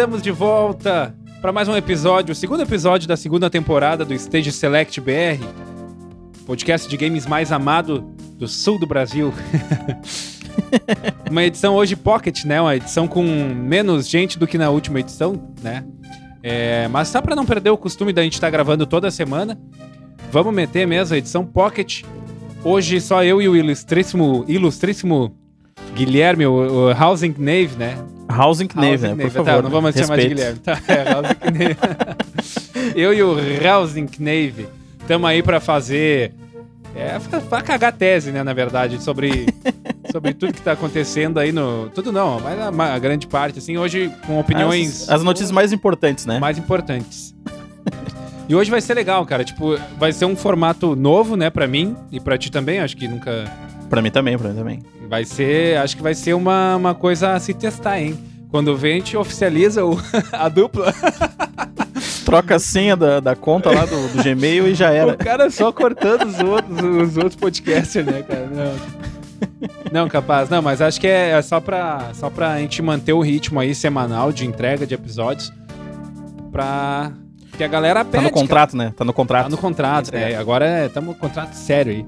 estamos de volta para mais um episódio, o segundo episódio da segunda temporada do Stage Select BR, podcast de games mais amado do sul do Brasil. uma edição hoje pocket, né? Uma edição com menos gente do que na última edição, né? É, mas só para não perder o costume da gente estar tá gravando toda semana, vamos meter mesmo a edição pocket. Hoje só eu e o ilustríssimo, ilustríssimo Guilherme, o, o Housing Knave, né? Housing Knave, né? Por favor. Tá, não vamos chamar de Guilherme. Tá, é, Housing Knave. eu e o Housing Knave estamos aí para fazer. É, pra cagar tese, né, na verdade, sobre, sobre tudo que tá acontecendo aí no. Tudo não, mas a, a grande parte, assim, hoje com opiniões. As, as notícias mais importantes, né? Mais importantes. E hoje vai ser legal, cara. Tipo, vai ser um formato novo, né, pra mim e pra ti também. Acho que nunca. Pra mim também, pra mim também. Vai ser. Acho que vai ser uma, uma coisa a se testar, hein? Quando vem, a gente oficializa o, a dupla. Troca a senha da, da conta lá do, do Gmail e já era. O cara só cortando os outros, os outros podcasters, né, cara? Não. Não, capaz. Não, mas acho que é, é só, pra, só pra gente manter o ritmo aí semanal de entrega de episódios. Pra que a galera pede. Tá no contrato, cara. né? Tá no contrato. Tá no contrato, né? Agora estamos é, no contrato sério aí.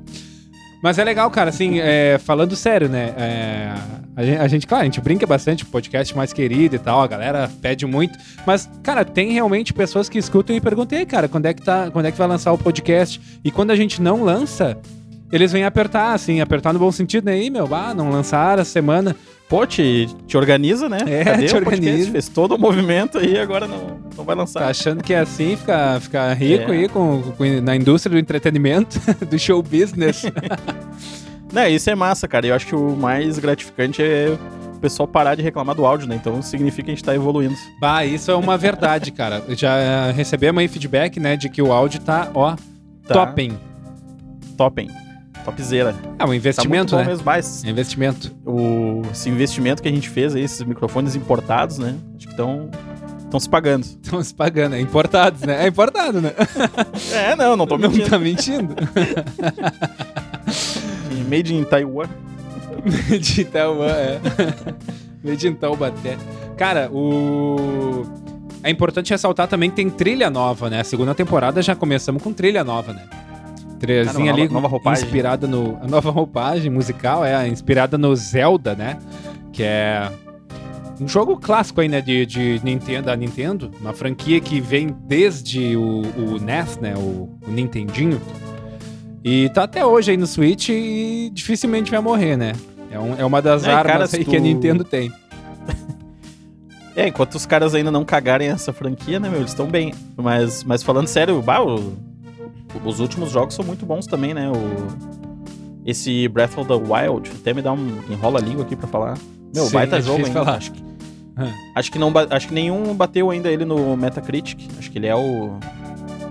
Mas é legal, cara, assim, é, falando sério, né? É, a, gente, a, gente, claro, a gente brinca bastante, podcast mais querido e tal, a galera pede muito. Mas, cara, tem realmente pessoas que escutam e perguntam, aí, cara, quando é que tá, quando é que vai lançar o podcast? E quando a gente não lança, eles vêm apertar, assim, apertar no bom sentido, né? Aí, meu, ah, não lançaram a semana. Pô, te, te organiza, né? É, Cadê te organiza. Fez todo o movimento aí agora não, não vai lançar. Tá achando que é assim, ficar fica rico é. aí com, com, na indústria do entretenimento, do show business. não, isso é massa, cara. Eu acho que o mais gratificante é o pessoal parar de reclamar do áudio, né? Então significa que a gente tá evoluindo. Bah, isso é uma verdade, cara. Já recebemos aí feedback, né, de que o áudio tá, ó, tá. topem. Topem. Topzera. É um investimento, tá né? Mesmo, mais. É investimento. O, esse investimento que a gente fez aí, esses microfones importados, né? Acho que estão estão se pagando. Estão se pagando, é importados, né? É importado, né? é, não, não tô mentindo. Não tá mentindo. Made in Taiwan. Made in Taiwan, é. Made in Taubaté. Cara, o... É importante ressaltar também que tem trilha nova, né? A segunda temporada já começamos com trilha nova, né? Ah, ali nova roupagem. inspirada no a nova roupagem musical é inspirada no Zelda, né? Que é um jogo clássico aí, né, de, de Nintendo, da Nintendo, uma franquia que vem desde o, o NES, né, o, o Nintendinho. E tá até hoje aí no Switch e dificilmente vai morrer, né? É, um, é uma das é, armas cara, aí tu... que a Nintendo tem. é, enquanto os caras ainda não cagarem essa franquia, né, meu, eles estão bem. Mas, mas falando sério, bah, o os últimos jogos são muito bons também, né? O... Esse Breath of the Wild, até me dá um enrola a língua aqui para falar. Meu, Sim, baita é jogo ainda. Falar. Acho que, acho que não acho que nenhum bateu ainda ele no Metacritic. Acho que ele é o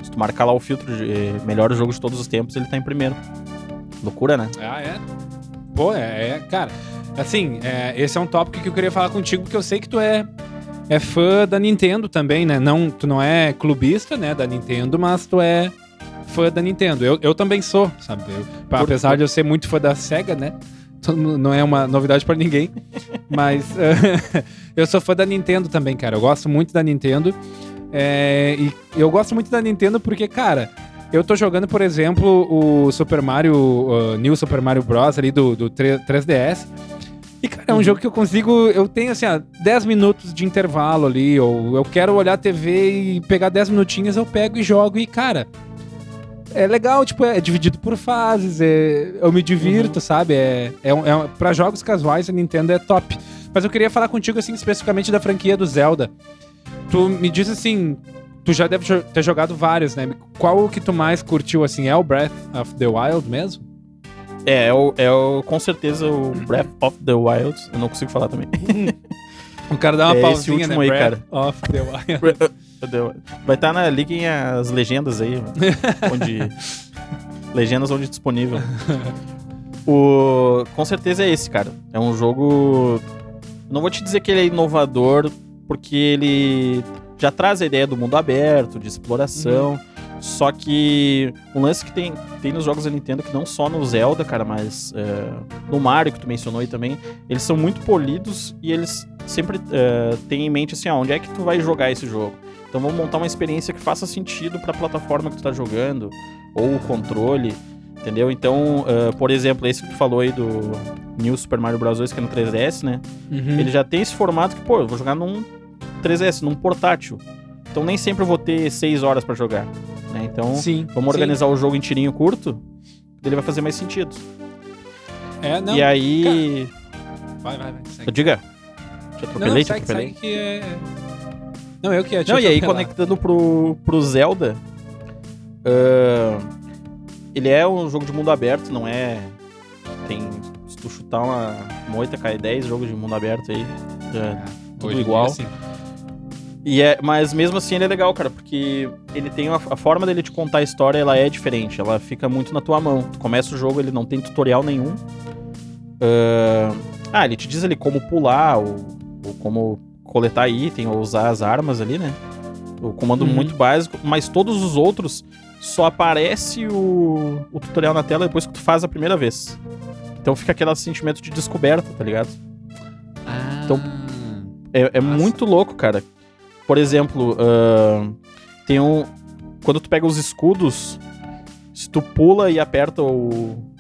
se tu marcar lá o filtro de eh, melhor jogo de todos os tempos, ele tá em primeiro. Loucura, né? Ah, é? Pô, é, é cara. Assim, é, esse é um tópico que eu queria falar contigo, porque eu sei que tu é é fã da Nintendo também, né? Não, tu não é clubista, né, da Nintendo, mas tu é fã da Nintendo. Eu, eu também sou, sabe? Eu, apesar de eu ser muito fã da SEGA, né? Não é uma novidade para ninguém. mas uh, eu sou fã da Nintendo também, cara. Eu gosto muito da Nintendo. É, e eu gosto muito da Nintendo porque, cara, eu tô jogando, por exemplo, o Super Mario, uh, New Super Mario Bros. ali do, do 3DS. E, cara, é um uhum. jogo que eu consigo. Eu tenho, assim, ó, 10 minutos de intervalo ali, ou eu quero olhar a TV e pegar 10 minutinhos, eu pego e jogo. E, cara, é legal, tipo, é dividido por fases, é, eu me divirto, uhum. sabe? É, é, é, pra jogos casuais, a Nintendo é top. Mas eu queria falar contigo, assim, especificamente da franquia do Zelda. Tu me diz assim, tu já deve ter jogado vários, né? Qual o que tu mais curtiu, assim? É o Breath of the Wild mesmo? É, é, o, é o, com certeza o Breath of the Wild. Eu não consigo falar também. o cara dá uma é pausinha, né? Aí, Breath cara. of the Wild. Vai estar tá na. Liguem as legendas aí. onde. legendas onde disponível. O, com certeza é esse, cara. É um jogo. Não vou te dizer que ele é inovador, porque ele já traz a ideia do mundo aberto, de exploração. Uhum. Só que um lance que tem, tem nos jogos da Nintendo, que não só no Zelda, cara, mas é, no Mario, que tu mencionou aí também, eles são muito polidos e eles sempre uh, tenha em mente assim, ó, onde é que tu vai jogar esse jogo. Então vamos montar uma experiência que faça sentido para a plataforma que tu tá jogando, ou o controle, entendeu? Então, uh, por exemplo, esse que tu falou aí do New Super Mario Bros. 2, que é no 3DS, né? Uhum. Ele já tem esse formato que, pô, eu vou jogar num 3DS, num portátil. Então nem sempre eu vou ter 6 horas para jogar, né? Então, Sim. vamos sim. organizar o jogo em tirinho curto, ele vai fazer mais sentido. É, não. e aí... Vai, vai, vai. Segue. Diga. Te atropelei, Não, te segue, atropelei. segue que é... Não, eu que ia te Não, e aí conectando pro, pro Zelda, ah, ele é um jogo de mundo aberto, não é. Tem. Se tu chutar uma moita, cai 10 jogos de mundo aberto aí. já- tudo igual. E é, mas mesmo assim ele é legal, cara, porque ele tem uma, a forma dele te contar a história, ela é diferente, ela fica muito na tua mão. Tu começa o jogo, ele não tem tutorial nenhum. Ah, ah, ele te diz ali como pular, ou, ou como coletar item, ou usar as armas ali, né? O comando Uhum. muito básico, mas todos os outros só aparece o, o tutorial na tela depois que tu faz a primeira vez. Então fica aquele sentimento de descoberta, tá ligado? Ah, Então, É, é muito louco, cara. Por exemplo, ahn, tem um. Quando tu pega os escudos, se tu pula e aperta o,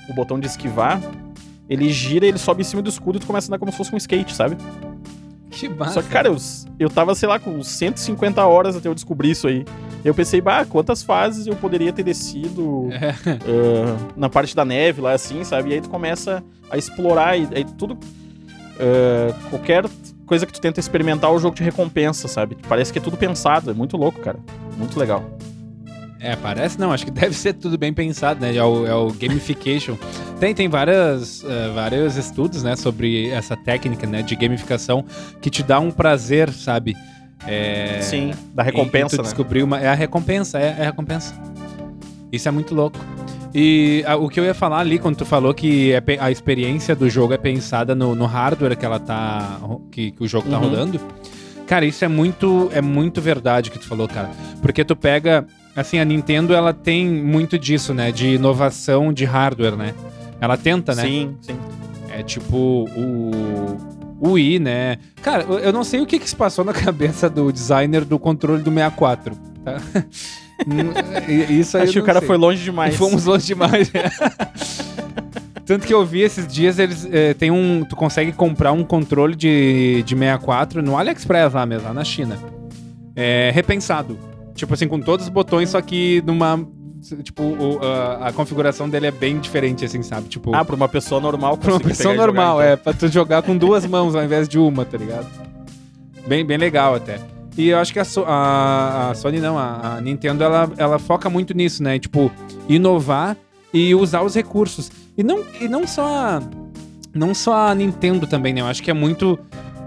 o botão de esquivar, ele gira, ele sobe em cima do escudo e tu começa a andar como se fosse um skate, sabe? Que massa. Só que, cara, eu, eu tava, sei lá, com 150 horas até eu descobrir isso aí. Eu pensei, bah, quantas fases eu poderia ter descido É. ah, na parte da neve lá, assim, sabe? E aí tu começa a explorar e aí tudo. ah, qualquer coisa que tu tenta experimentar, o jogo te recompensa, sabe? Parece que é tudo pensado, é muito louco, cara. Muito legal. É, parece não, acho que deve ser tudo bem pensado, né? É o, é o gamification. Tem, tem várias, eh, vários estudos, né, sobre essa técnica, né, de gamificação que te dá um prazer, sabe? É, Sim, da recompensa, né? descobrir uma, é a recompensa, é, é a recompensa. Isso é muito louco. E ah, o que eu ia falar ali, quando tu falou que é a experiência do jogo é pensada no, no hardware que ela tá. que, que o jogo tá Uhum. rodando. Cara, isso é muito, é muito verdade que tu falou, cara. Porque tu pega. Assim, a Nintendo ela tem muito disso, né? De inovação de hardware, né? Ela tenta, né? Sim, sim. É tipo o. O Wii, né? Cara, eu- não sei o que, que se passou na cabeça do designer do controle do 64, tá? Isso aí Acho que o cara sei. foi longe demais. Fomos longe demais. Tanto que eu vi esses dias, eles eh, tem um. Tu consegue comprar um controle de, de 64 no AliExpress lá mesmo, lá na China. É, repensado. Tipo assim, com todos os botões, só que numa. Tipo, o- a, a configuração dele é bem diferente, assim, sabe? Tipo. Ah, pra uma pessoa normal Pra uma pessoa e jogar, normal, então. é. Pra tu jogar com duas mãos ao invés de uma, tá ligado? Bem, bem legal até. E eu acho que a, So- a- a Sony não, a, a Nintendo, ela, ela foca muito nisso, né? Tipo, inovar e usar os recursos. E não, e não só a, não só a Nintendo também, né? Eu acho que é muito...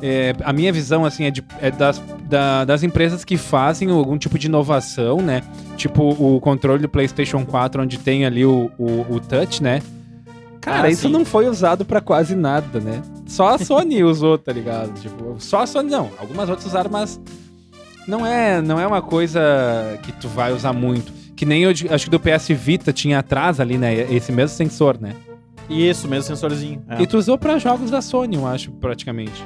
é, a minha visão, assim, é, de- é das, da- das empresas que fazem algum tipo de inovação, né? Tipo o controle do PlayStation 4, onde tem ali o, o, o touch, né? Cara, Ah, isso sim. não foi usado pra quase nada, né? Só a Sony usou, tá ligado? Tipo, só a Sony não. Algumas outras usaram, mas não é, não é uma coisa que tu vai usar muito. Que nem eu acho que do PS Vita tinha atrás ali, né? Esse mesmo sensor, né? Isso, mesmo sensorzinho. É. E tu usou pra jogos da Sony, eu acho, praticamente.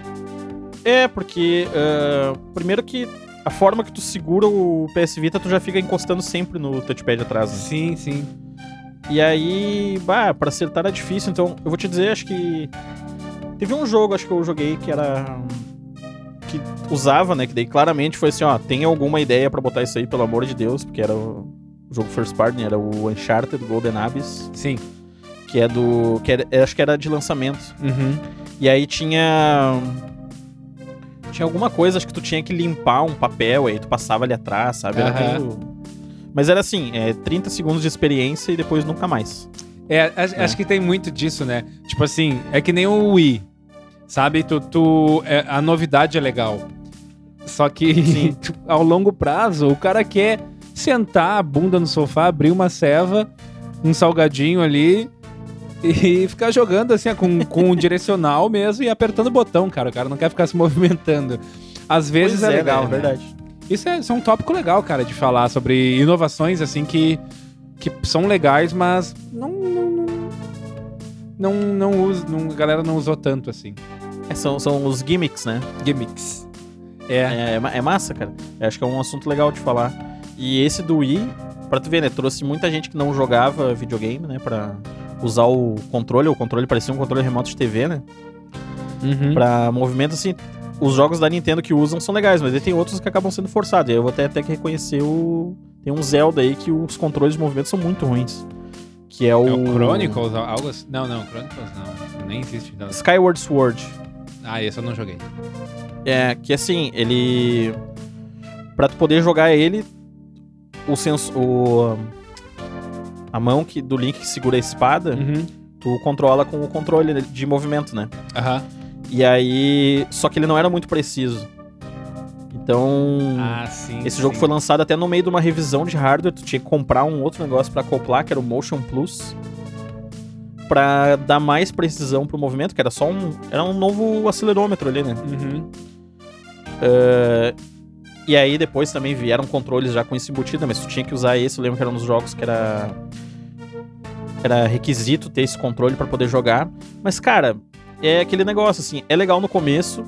É, porque ah, primeiro que a forma que tu segura o PS Vita, tu já fica encostando sempre no touchpad atrás, né? Sim, sim. E aí, bah, pra acertar era difícil, então eu vou te dizer, acho que teve um jogo, acho que eu joguei que era que usava, né, que daí claramente foi assim, ó, tem alguma ideia pra botar isso aí, pelo amor de Deus, porque era o jogo first party, né, era o Uncharted Golden Abyss, Sim. que é do que era, acho que era de lançamento. Uhum. E aí tinha. Tinha alguma coisa, acho que tu tinha que limpar um papel, aí tu passava ali atrás, sabe? Era Aham. meio- Mas era assim, é 30 segundos de experiência e depois nunca mais. É, a- acho que tem muito disso, né? Tipo assim, é que nem o Wii. Sabe? Tu, tu, é, a novidade é legal. Só que Sim. tu- ao longo prazo, o cara quer sentar a bunda no sofá, abrir uma ceva, um salgadinho ali e ficar jogando assim, com, com o direcional mesmo e apertando o botão, cara. O cara não quer ficar se movimentando. Às vezes Pois é, legal, né? né? É verdade. Isso é, isso é um tópico legal, cara, de falar sobre inovações, assim, que, que são legais, mas não. Não, não, não, não, usa, não- a galera não usou tanto, assim. É, são, são os gimmicks, né? Gimmicks. É. É, é ma- é massa, cara. Eu acho que é um assunto legal de falar. E esse do Wii, pra tu ver, né? Trouxe muita gente que não jogava videogame, né? Pra usar o controle. O controle parecia um controle remoto de TV, né? Uhum. Pra movimento, assim. Os jogos da Nintendo que usam são legais, mas aí tem outros que acabam sendo forçados. E aí eu vou até ter que reconhecer o. Tem um Zelda aí que os controles de movimento são muito ruins. Que é o. É o Chronicles, algo assim. Não, não, Chronicles não. Nem existe. Não. Skyward Sword. Ah, esse eu não joguei. É, que assim, ele. Pra tu poder jogar ele, o senso. O, a mão que, do Link que segura a espada, Uhum. tu controla com o controle de movimento, né? Aham. E aí. Só que ele não era muito preciso. Então. Ah, sim. esse jogo sim. foi lançado até no meio de uma revisão de hardware. Tu tinha que comprar um outro negócio pra acoplar, que era o Motion Plus. Pra dar mais precisão pro movimento, que era só um. Era um novo acelerômetro ali, né? Uhum. É, E aí depois também vieram controles já com isso embutido, mas tu tinha que usar esse, eu lembro que era um dos jogos que era era requisito ter esse controle pra poder jogar. Mas cara, é aquele negócio assim, é legal no começo.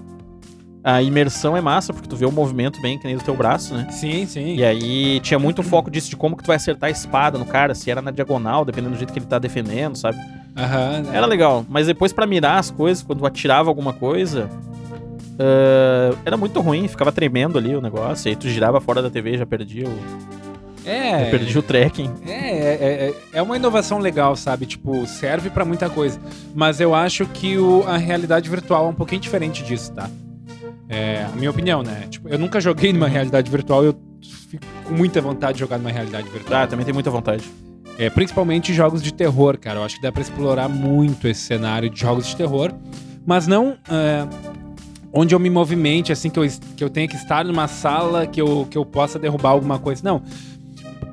A imersão é massa porque tu vê o movimento bem que nem do teu braço, né? Sim, sim. E aí tinha muito foco disso de como que tu vai acertar a espada no cara, se era na diagonal, dependendo do jeito que ele tá defendendo, sabe? Aham. Era legal, mas depois pra mirar as coisas, quando tu atirava alguma coisa, eh, era muito ruim, ficava tremendo ali o negócio, aí tu girava fora da TV já perdia o, É. já perdia o tracking. É, é, é, é uma inovação legal, sabe? Tipo, serve pra muita coisa. Mas eu acho que o, a realidade virtual é um pouquinho diferente disso, tá? É a minha opinião, né? Tipo, eu nunca joguei numa realidade virtual, eu fico com muita vontade de jogar numa realidade virtual. Ah, também tem muita vontade. É, principalmente jogos de terror, cara. Eu acho que dá pra explorar muito esse cenário de jogos de terror. Mas não é, onde eu me movimente, assim, que eu, que eu tenha que estar numa sala que eu, que eu possa derrubar alguma coisa. Não.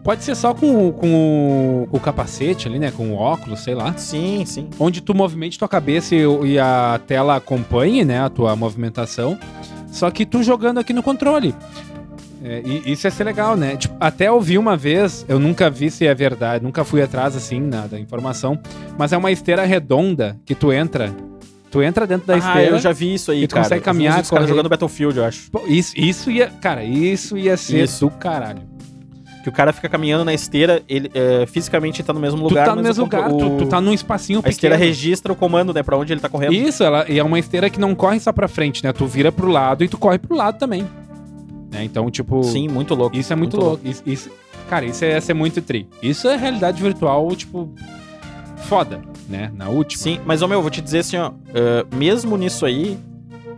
Pode ser só com, o- com, o, com o capacete ali, né? Com o óculos, sei lá. Sim, sim. Onde tu movimente tua cabeça e, e a tela acompanhe, né? A tua movimentação. Só que tu jogando aqui no controle. É, e isso ia ser legal, né? Tipo, até eu vi uma vez, eu nunca vi se é verdade, nunca fui atrás assim na, da informação, mas é uma esteira redonda que tu entra. Tu entra dentro da ah, esteira. eu já vi isso aí, e tu cara. consegue caminhar, dos caras jogando Battlefield, eu acho. Pô, Isso, isso ia. Cara, isso ia ser Isso. do caralho. Que o cara fica caminhando na esteira, ele é, fisicamente tá no mesmo lugar, tu tá no mesmo lugar, tu, o- tu tá num espacinho A pequeno. esteira registra o comando, né, pra onde ele tá correndo. Isso, ela, e é uma esteira que não corre só pra frente, né? Tu vira pro lado e tu corre pro lado também. Né? Então, tipo. Sim, muito louco. Isso é muito, louco. Isso, isso- cara, isso ia ser muito tri. Isso é realidade virtual, tipo, foda, né? Na última. Sim, mas, ô meu, eu vou te dizer assim, ó. eh, mesmo nisso aí,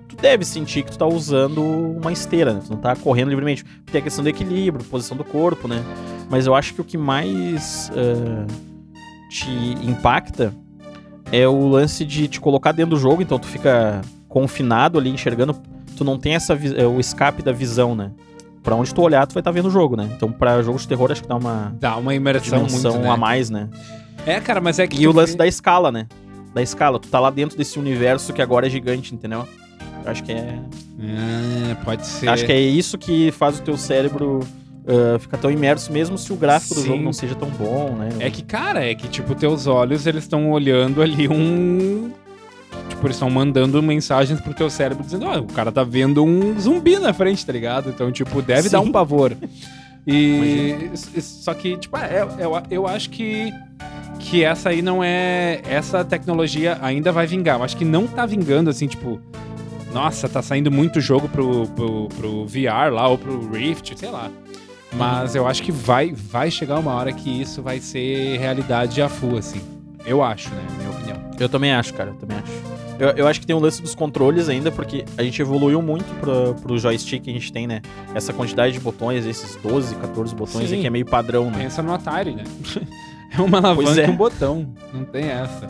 tu deve sentir que tu tá usando uma esteira, né? Tu não tá correndo livremente. Tem a questão do equilíbrio, posição do corpo, né? Mas eu acho que o que mais eh, te impacta é o lance de te colocar dentro do jogo, então tu fica confinado ali, enxergando. Tu não tem essa eh, o escape da visão, né? Pra onde tu olhar, tu vai estar vendo o jogo, né? Então, pra jogos de terror, acho que dá uma Dá uma imersão muito, né? a mais, né? É, cara, mas é que. E o lance vê- da escala, né? Da escala. Tu tá lá dentro desse universo que agora é gigante, entendeu? Eu acho que é. É, pode ser. Acho que é isso que faz o teu cérebro ah, ficar tão imerso, mesmo se o gráfico do Sim. jogo não seja tão bom, né? É que, cara, é que, tipo, teus olhos, eles estão olhando ali um. Tipo, eles estão mandando mensagens pro teu cérebro dizendo, ó, o cara tá vendo um zumbi na frente, tá ligado? Então, tipo, deve dar Sim. um pavor. E. s- Só que, tipo, é, eu, eu acho que. Que essa aí não é. Essa tecnologia ainda vai vingar. Eu acho que não tá vingando, assim, tipo. Nossa, tá saindo muito jogo pro, pro, pro VR lá, ou pro Rift, sei lá. Mas eu acho que vai, vai chegar uma hora que isso vai ser realidade a full, assim. Eu acho, né? Minha opinião. Eu também acho, cara. Eu também acho. Eu, eu acho que tem o lance dos controles ainda, porque a gente evoluiu muito pro, pro joystick que a gente tem, né? Essa quantidade de botões, esses 12, 14 botões Sim. aqui é meio padrão, né? Pensa no Atari, né? é uma alavanca é. e um botão. Não tem essa.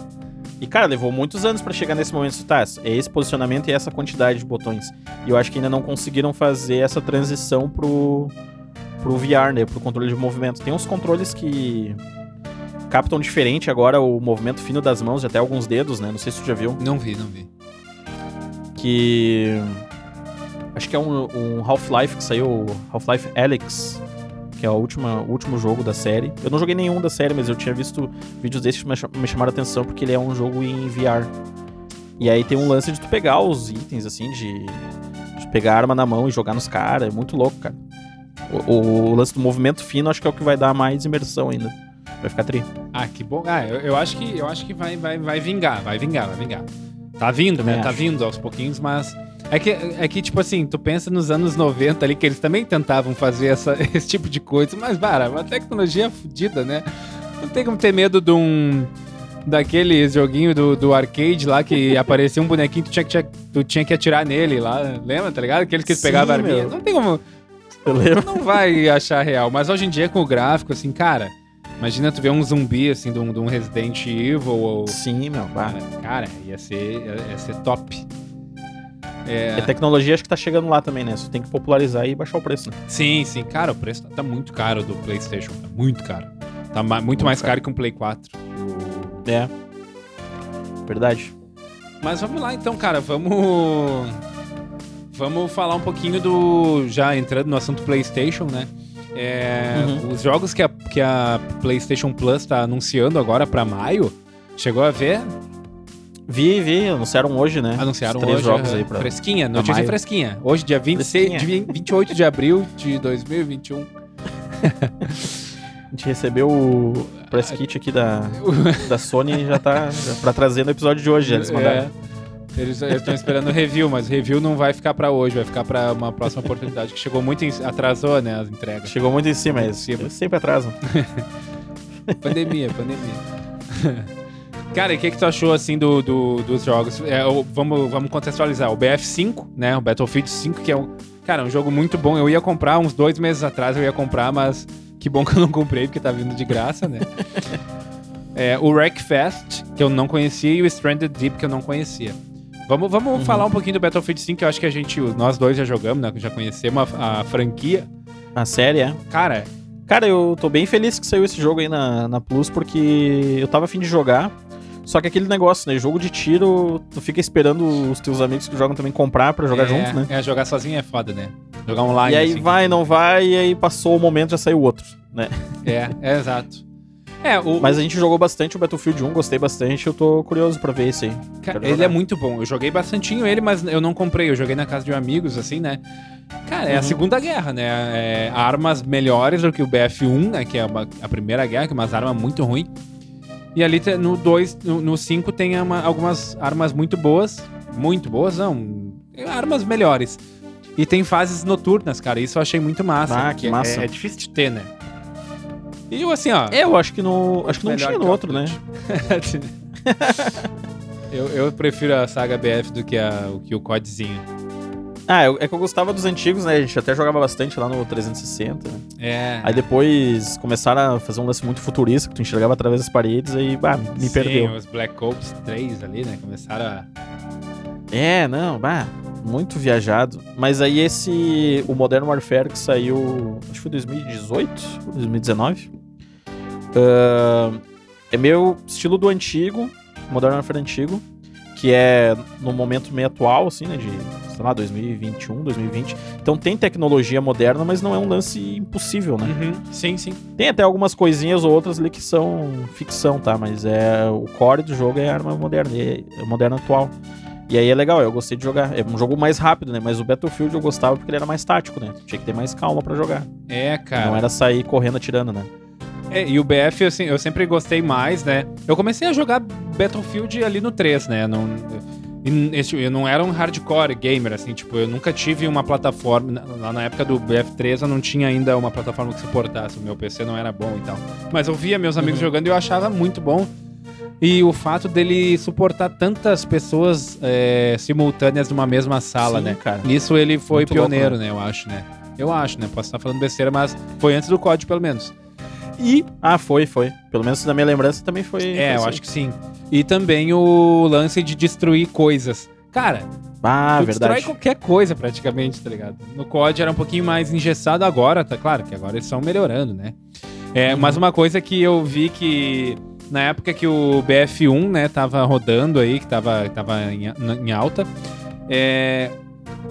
E, cara, levou muitos anos pra chegar nesse momento. Tá, é esse posicionamento e essa quantidade de botões. E eu acho que ainda não conseguiram fazer essa transição pro, pro VR, né? Pro controle de movimento. Tem uns controles que captam diferente agora o movimento fino das mãos, de até alguns dedos, né? Não sei se tu já viu. Não vi, não vi. Que. Acho que é um, um Half-Life que saiu, o Half-Life Alyx, que é o último jogo da série. Eu não joguei nenhum da série, mas eu tinha visto vídeos desses que me cha- me chamaram a atenção porque ele é um jogo em VR. E aí tem um lance de tu pegar os itens, assim, de, de pegar a arma na mão e jogar nos caras. É muito louco, cara. O, o lance do movimento fino acho que é o que vai dar mais imersão ainda. Vai ficar tri. Ah, que bom. Ah, eu, eu acho que, eu acho que vai, vai, vai vingar, vai vingar, vai vingar. Tá vindo, Também né? Tá vindo aos pouquinhos, mas. É que, é que, tipo assim, tu pensa nos anos 90 ali, que eles também tentavam fazer essa, esse tipo de coisa, mas, cara, a tecnologia é fodida, né? Não tem como ter medo de um. Daquele joguinho do, do arcade lá que aparecia um bonequinho, tu tinha, que, tu tinha que atirar nele lá. Lembra, tá ligado? Aqueles que Sim, pegavam a arminha. meu. Não tem como. Eu lembro. Não vai achar real. Mas hoje em dia, com o gráfico, assim, cara, imagina tu ver um zumbi, assim, de um, de um Resident Evil ou. Sim, meu. Bah. Cara, ia ser, ia ser top. É, a tecnologia acho que tá chegando lá também, né? Só tem que popularizar e baixar o preço, né? sim, sim. Cara, o preço tá, muito caro do PlayStation. Tá muito caro. Tá ma- muito, mais caro. caro. que um Play 4. É. Verdade. Mas vamos lá então, cara. Vamos. Vamos falar um pouquinho do. Já entrando no assunto PlayStation, né? É, Uhum. Os jogos que a, que a PlayStation Plus tá anunciando agora pra maio. Chegou a ver? Vi, vi, anunciaram hoje, né? Anunciaram Os três hoje. jogos aí pra. Fresquinha, notícia maio. fresquinha. Hoje, dia 26, Fresquinha. de 28 de abril de 2021. A gente recebeu o press kit aqui da, da Sony e já tá já pra trazer no episódio de hoje. Eles mandaram. É. Eles estão esperando o review, mas o review não vai ficar pra hoje, vai ficar pra uma próxima oportunidade que chegou muito em, atrasou, né, as entregas. Chegou muito em cima, eles, sempre atrasam. Pandemia, pandemia. Cara, e o que, que tu achou assim do, do- dos jogos? É, vamos, vamos contextualizar. O BF5, né? O Battlefield 5, que é um. Cara, um jogo muito bom. Eu ia comprar uns dois meses atrás, eu ia comprar, mas que bom que eu não comprei, porque tá vindo de graça, né? É, o Wreckfest, que eu não conhecia, e o Stranded Deep, que eu não conhecia. Vamos, vamos Uhum. falar um pouquinho do Battlefield 5, que eu acho que a gente, nós dois já jogamos, né? Já conhecemos a, a franquia. A série, é. Cara, Cara, eu tô bem feliz que saiu esse jogo aí na, na Plus, porque eu tava afim de jogar. Só que aquele negócio, né? Jogo de tiro, tu fica esperando os teus amigos que jogam também comprar pra jogar é, juntos, né? É, jogar sozinho é foda, né? Jogar online. E aí assim. vai, não vai, e aí passou o momento, já saiu outro, né? É, é exato. É, o, Mas a gente jogou bastante o Battlefield 1, gostei bastante, eu tô curioso pra ver esse aí. Cara, ele é muito bom. Eu joguei bastantinho ele, mas eu não comprei. Eu joguei na casa de amigos, assim, né? Cara, é a Uhum. Segunda Guerra, né? É armas melhores do que o BF-1, né? Que é uma- a Primeira Guerra, que é umas armas muito ruins. E ali no 2, no 5 tem uma- algumas armas muito boas. Muito boas, não. Armas melhores. E tem fases noturnas, cara. Isso eu achei muito massa. Ah, que é- massa. É, difícil de ter, né? E eu, assim, ó. Eu acho que no, acho que não tinha no outro, né? Eu, eu prefiro a saga BF do que, a, o que o CODzinho. Ah, eu- é que eu gostava dos antigos, né? A gente até jogava bastante lá no 360. né? É. Aí depois começaram a fazer um lance muito futurista, que tu enxergava através das paredes, aí, bah, me Sim, perdeu. os Black Ops 3 ali, né? Começaram a. É, não, bah, muito viajado. Mas aí esse, o Modern Warfare que saiu, acho que foi 2018 ou 2019. Ah, é meio estilo do antigo, Modern Warfare antigo, que é no momento meio atual, assim, né, de, sei lá, 2021, 2020. Então tem tecnologia moderna, mas não é um lance impossível, né? Uhum. Sim, sim. Tem até algumas coisinhas ou outras ali que são ficção, tá? Mas é o core do jogo é arma moderna, é é moderna atual. E aí é legal, eu gostei de jogar. É um jogo mais rápido, né? Mas o Battlefield eu gostava porque ele era mais tático, né? Tinha que ter mais calma pra jogar. É, cara. Não era sair correndo atirando, né? É, e o BF, assim, eu sempre gostei mais, né? Eu comecei a jogar Battlefield ali no 3, né? Não, eu não era um hardcore gamer, assim, tipo, eu nunca tive uma plataforma. na- Lá na época do BF3 eu não tinha ainda uma plataforma que suportasse, o meu PC não era bom e tal. Mas eu via meus amigos Uhum. jogando e eu achava muito bom. E o fato dele suportar tantas pessoas é, simultâneas numa mesma sala, Sim, né? cara. Nisso ele foi Muito louco, pioneiro, né? Eu acho, né? Eu acho, né? Posso estar falando besteira, mas foi antes do código, pelo menos. E Ah, foi, foi. Pelo menos na minha lembrança também foi. é, foi eu assim. acho que sim. E também o lance de destruir coisas. Cara, Ah, tu verdade. destrói qualquer coisa praticamente, tá ligado? No COD era um pouquinho mais engessado agora, tá claro que agora eles estão melhorando, né? É, Uhum. Mas uma coisa que eu vi que na época que o BF1, né, tava rodando aí, que tava, tava em, em alta, é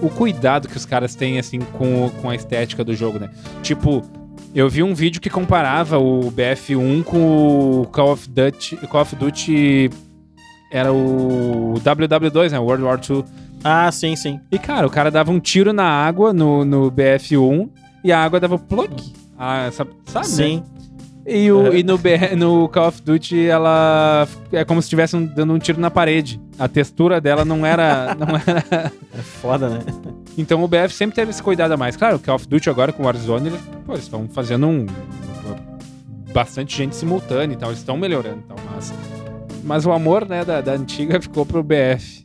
o cuidado que os caras têm, assim, com, com a estética do jogo, né? Tipo, eu vi um vídeo que comparava o BF1 com o Call of Duty, Call of Duty era o WW2, né? World War II. Ah, sim, sim. E, cara, o cara dava um tiro na água no, no BF1 e a água dava plug. Ah, sabe, né? Sim. E, o, Uhum. e no, no Call of Duty, ela é como se estivesse um- dando um tiro na parede. A textura dela não era, não era. É foda, né? Então o BF sempre teve esse cuidado a mais. Claro, o Call of Duty agora com o Warzone, eles pô, eles estão fazendo um. Bastante gente simultânea e tal. Eles estão melhorando tal. Mas, mas o amor né, da, da antiga ficou pro BF.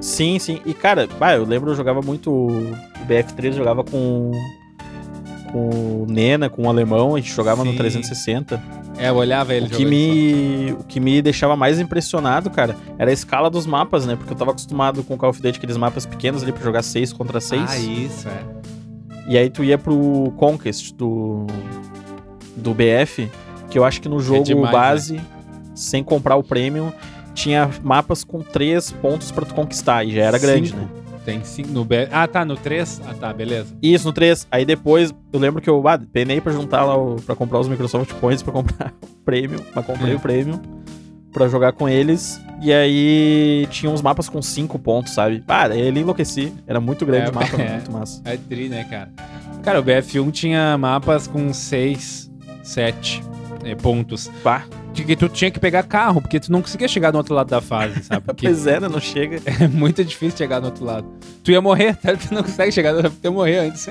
Sim, sim. E, cara, bah, eu lembro eu jogava muito. O BF3 eu jogava com. Com o Nena, com o alemão, a gente jogava no Sim. 360. É, eu olhava ele O que, me, o que me deixava mais impressionado, cara, era a escala dos mapas, né? Porque eu tava acostumado com o Call of Duty, aqueles mapas pequenos ali pra jogar 6 contra 6. Ah, isso, é. E aí tu ia pro Conquest do, do BF, que eu acho que no jogo demais, base, sem comprar o Premium, tinha mapas com 3 pontos pra tu conquistar, e já era grande, né? Tem cinco no BF. Ah, tá, no 3? Ah, tá, beleza. Isso, no 3. Aí depois, eu lembro que eu ah, penei pra juntar lá, o, pra comprar os Microsoft Points pra comprar o Premium, mas comprei É. o Premium pra jogar com eles. E aí tinha uns mapas com 5 pontos, sabe? Ah, ele enlouqueci. Era muito grande É, o mapa, é. muito massa. É tri, né, cara? Cara, o BF1 tinha mapas com 6, 7 eh, pontos. Pá, Que, que tu tinha que pegar carro, porque tu não conseguia chegar do outro lado da fase, sabe? Porque pois é, né? Não chega. é muito difícil chegar do outro lado. Tu ia morrer, tá? tu não consegue chegar do tu ia morrer antes.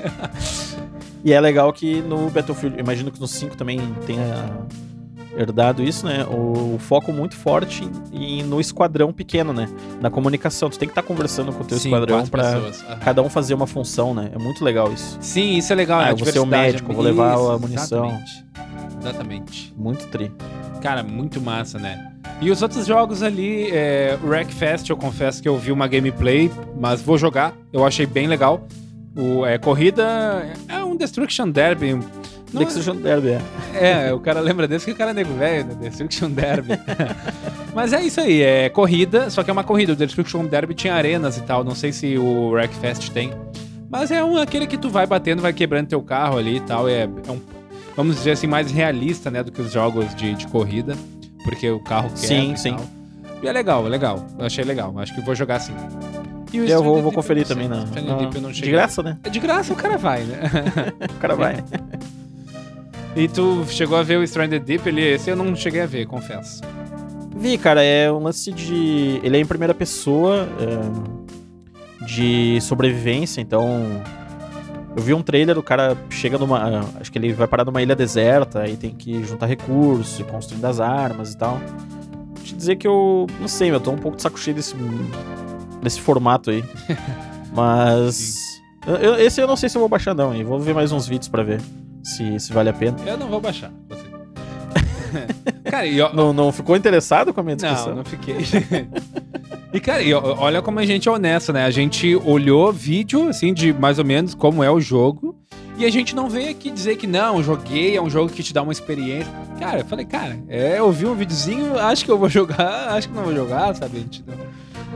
E é legal que no Battlefield, imagino que no 5 também tenha herdado isso, né? O, o foco muito forte em, no esquadrão pequeno, né? Na comunicação. Tu tem que estar conversando com o teu Sim, esquadrão. Aham. cada um fazer uma função, né? É muito legal isso. Sim, isso é legal. Ah, né? eu vou ser o médico, vou levar a Isso, munição. Exatamente. Exatamente. Muito tri. Cara, muito massa, né? E os outros jogos ali, é, o Wreckfest, eu confesso que eu vi uma gameplay, mas vou jogar. Eu achei bem legal. O, é, corrida é um Destruction Derby. Não Destruction Derby, é. é, o cara lembra desse que o cara é nego velho, né? Destruction Derby. Mas é isso aí, é corrida, só que é uma corrida. O Destruction Derby tinha arenas e tal. Não sei se o Wreckfest tem. Mas é um, aquele que tu vai batendo, vai quebrando teu carro ali e tal. É, é um, vamos dizer assim, mais realista, né? Do que os jogos de, de corrida. Porque o carro quebra Sim, sim. tal. E é legal, é legal. Eu achei legal. Acho que vou jogar sim. E o Eu vou, vou conferir não também na. Stranded na- Deep eu não de graça, né? É de graça o cara vai, né? O cara vai. e tu chegou a ver o Stranded Deep? Ele, esse eu não cheguei a ver, confesso. Vi, cara, é um lance de. Ele é em primeira pessoa, é, de sobrevivência, então. Eu vi um trailer, o cara chega numa. Acho que ele vai parar numa ilha deserta, aí tem que juntar recursos, ir construindo as armas e tal. Vou te dizer que eu. Não sei, eu tô um pouco de saco cheio desse, desse formato aí. Mas. eu- eu- esse eu não sei se eu vou baixar, não, hein? Vou ver mais uns vídeos pra ver se, se vale a pena. Eu não vou baixar. Você. cara, e ó, Não, não ficou interessado com a minha descrição? Não, não fiquei. e, cara, e olha como a gente é honesto, né? A gente olhou vídeo, assim, de mais ou menos como é o jogo. E a gente não veio aqui dizer que não, joguei, é um jogo que te dá uma experiência. Cara, eu falei, cara, é, eu vi um videozinho, acho que eu vou jogar, acho que não vou jogar, sabe?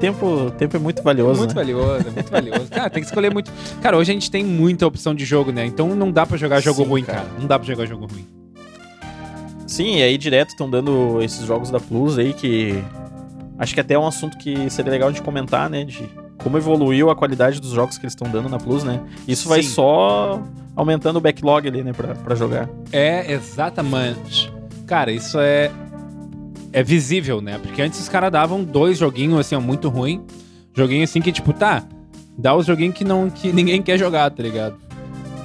Tempo, tempo é muito É valioso. muito né? valioso, é muito valioso. Cara, tem que escolher muito. Cara, hoje a gente tem muita opção de jogo, né? Então não dá pra jogar jogo Sim, ruim, cara. cara. Não dá pra jogar jogo ruim. Sim, e aí direto estão dando esses jogos da Plus aí que. Acho que até é um assunto que seria legal gente comentar, né? De como evoluiu a qualidade dos jogos que eles estão dando na Plus, né? Isso vai Sim. só aumentando o backlog ali, né? Pra, pra jogar. É, exatamente. Cara, isso é. É visível, né? Porque antes os caras davam dois joguinhos, assim, ó, muito ruim. Joguinho assim que, tipo, tá. Dá os joguinhos que, não, que ninguém quer jogar, tá ligado?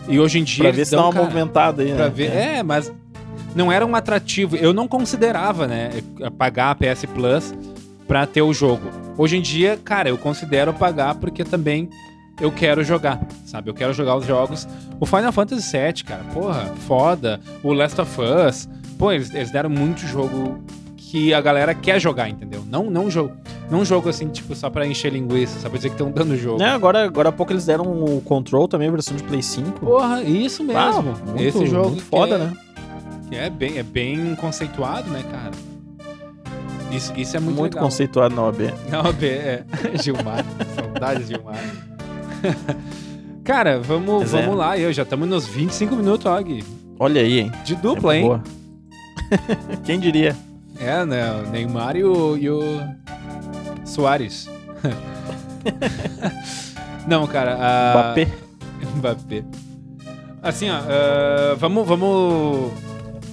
E hoje em dia. Pra ver se dão, dá uma cara, movimentada aí, né? ver. É, mas não era um atrativo. Eu não considerava, né, pagar a PS Plus pra ter o jogo. Hoje em dia, cara, eu considero pagar porque também eu quero jogar, sabe? Eu quero jogar os jogos. O Final Fantasy VII, cara, porra, foda. O Last of Us, pô, eles, eles deram muito jogo que a galera quer jogar, entendeu? Não, não jogo, não jogo assim, tipo, só pra encher linguiça, só pra dizer que estão dando jogo. Né, agora, agora há pouco eles deram o Control também, versão de Play 5. Porra, isso mesmo. Ah, muito- Esse jogo foda, é- né? Que é bem, é bem conceituado, né, cara? Isso, isso é muito, Muito, legal. conceituado na OAB. Não, B, é. Gilmar. Saudades, Gilmar. cara, vamos, Mas é. vamos lá. Eu já estamos nos 25 minutos, Gui. Olha aí, hein? De dupla, hein? Boa. Quem diria? É, né? O Neymar e o, e o, Soares. Não, cara. A... Mbappé. Mbappé. Assim, ó, ah, vamos, vamos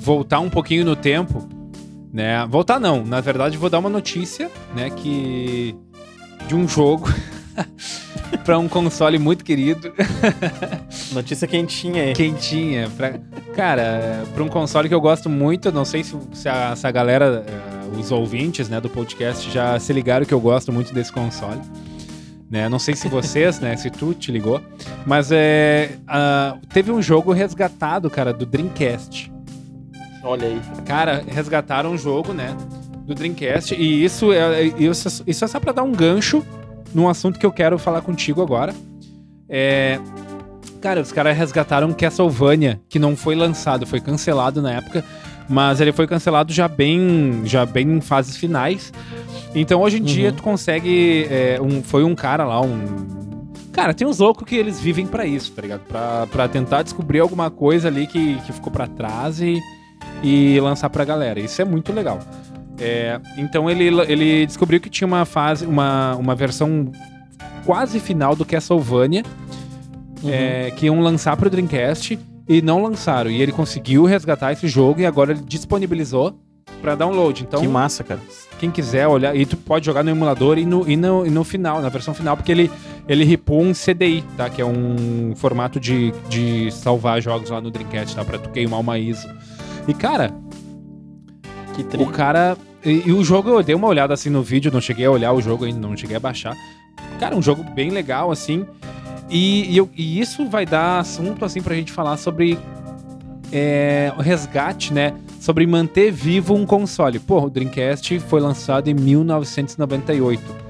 voltar um pouquinho no tempo, né? Voltar não, na verdade vou dar uma notícia, né, que de um jogo para um console muito querido. Notícia quentinha aí. Quentinha. Pra... Cara, para um console que eu gosto muito, não sei se, se, a, se a galera, uh, os ouvintes né, do podcast já se ligaram que eu gosto muito desse console. Né? Não sei se vocês, né? Se tu te ligou. Mas é, uh, teve um jogo resgatado, cara, do Dreamcast. Olha aí. Cara, resgataram um jogo, né? Do Dreamcast. E isso é, isso, isso é só pra dar um gancho num assunto que eu quero falar contigo agora. É. Cara, os caras resgataram Castlevania, que não foi lançado, foi cancelado na época, mas ele foi cancelado já bem, já bem em fases finais. Então hoje em uhum. dia tu consegue. É, um, foi um cara lá, um. Cara, tem uns loucos que eles vivem para isso, tá ligado? Pra, pra tentar descobrir alguma coisa ali que, que ficou para trás e, e lançar pra galera. Isso é muito legal. É, então ele, ele descobriu que tinha uma fase, uma, uma versão quase final do Castlevania uhum. é, que iam lançar pro Dreamcast e não lançaram. E ele conseguiu resgatar esse jogo e agora ele disponibilizou para download. Então, que massa, cara. Quem quiser olhar, e tu pode jogar no emulador e no, e no, e no final, na versão final, porque ele, ele ripou um CDI, tá? Que é um formato de, de salvar jogos lá no Dreamcast, tá? Pra tu queimar uma ISO. E, cara, que O cara. E, e, o jogo, eu dei uma olhada assim no vídeo, não cheguei a olhar o jogo ainda, não cheguei a baixar. Cara, um jogo bem legal, assim. E, e, eu, e isso vai dar assunto, assim, pra gente falar sobre é, resgate, né? Sobre manter vivo um console. Pô, o Dreamcast foi lançado em 1998.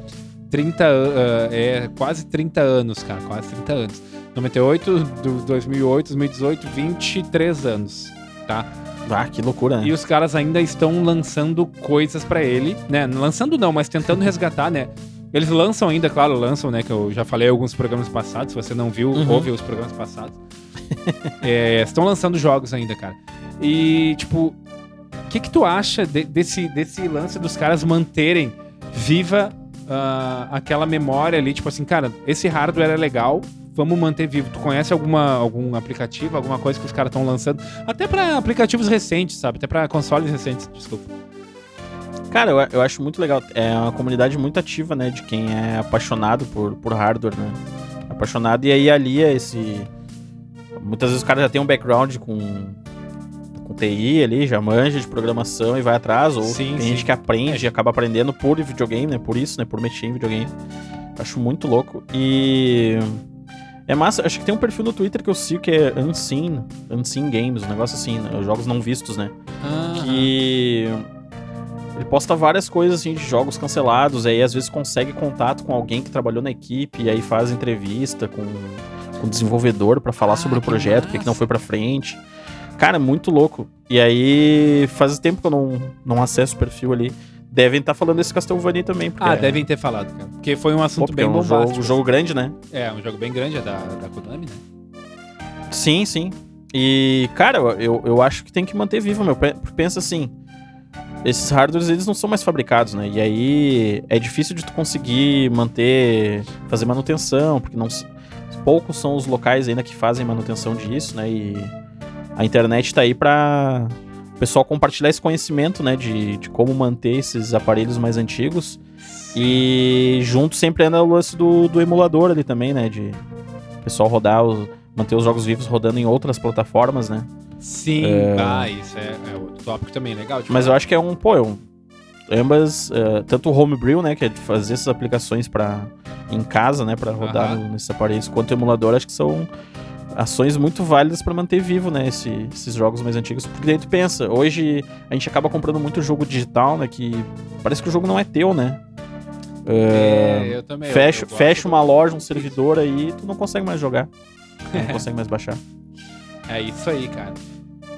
30, uh, é quase 30 anos, cara, quase 30 anos. 98, do 2008, 2018, 23 anos, tá? Ah, que loucura, né? E os caras ainda estão lançando coisas para ele, né? Lançando não, mas tentando resgatar, né? Eles lançam ainda, claro, lançam, né? Que eu já falei alguns programas passados. Se você não viu, uhum. ouve os programas passados. é, estão lançando jogos ainda, cara. E, tipo, o que, que tu acha de, desse, desse lance dos caras manterem viva uh, aquela memória ali? Tipo assim, cara, esse hardware é legal, vamos manter vivo. Tu conhece alguma, algum aplicativo, alguma coisa que os caras estão lançando? Até para aplicativos recentes, sabe? Até para consoles recentes, desculpa. Cara, eu, eu acho muito legal. É uma comunidade muito ativa, né? De quem é apaixonado por, por hardware, né? Apaixonado. E aí ali é esse. Muitas vezes os caras já tem um background com, com TI ali, já manja de programação e vai atrás. Ou sim, tem sim. gente que aprende e acaba aprendendo por videogame, né? Por isso, né? Por mexer em videogame. Acho muito louco. E. É massa, acho que tem um perfil no Twitter que eu sigo que é Unseen, Unseen Games, um negócio assim, né? jogos não vistos, né? Ah. Que ele posta várias coisas assim de jogos cancelados, aí às vezes consegue contato com alguém que trabalhou na equipe, e aí faz entrevista com, com o desenvolvedor para falar ah, sobre o projeto, que, que não foi para frente. Cara, muito louco. E aí faz tempo que eu não, não acesso o perfil ali devem estar tá falando desse Castlevania também. Ah, é... devem ter falado, cara. Porque foi um assunto Pô, bem é um bombástico. Jogo, um jogo grande, né? É, um jogo bem grande, é da, da Konami, né? Sim, sim. E, cara, eu, eu acho que tem que manter vivo, meu. Pensa assim, esses hardwares, eles não são mais fabricados, né? E aí é difícil de tu conseguir manter, fazer manutenção, porque não poucos são os locais ainda que fazem manutenção disso, né? E a internet tá aí pra o pessoal compartilhar esse conhecimento, né, de, de como manter esses aparelhos mais antigos. E junto sempre anda o lance do, do emulador ali também, né, de o pessoal rodar, os, manter os jogos vivos rodando em outras plataformas, né. Sim, é... ah, isso é, é outro tópico também legal. Mas eu acho que é um, pô, é um, ambas, uh, tanto o homebrew, né, que é de fazer essas aplicações para em casa, né, para rodar nesses aparelhos, quanto o emulador, acho que são ações muito válidas para manter vivo, né, esse, esses jogos mais antigos. Porque daí tu pensa, hoje a gente acaba comprando muito jogo digital, né, que parece que o jogo não é teu, né? É, eu também. Fecha, eu, eu fecha uma loja, um servidor aí, tu não consegue mais jogar. não consegue mais baixar. É isso aí, cara.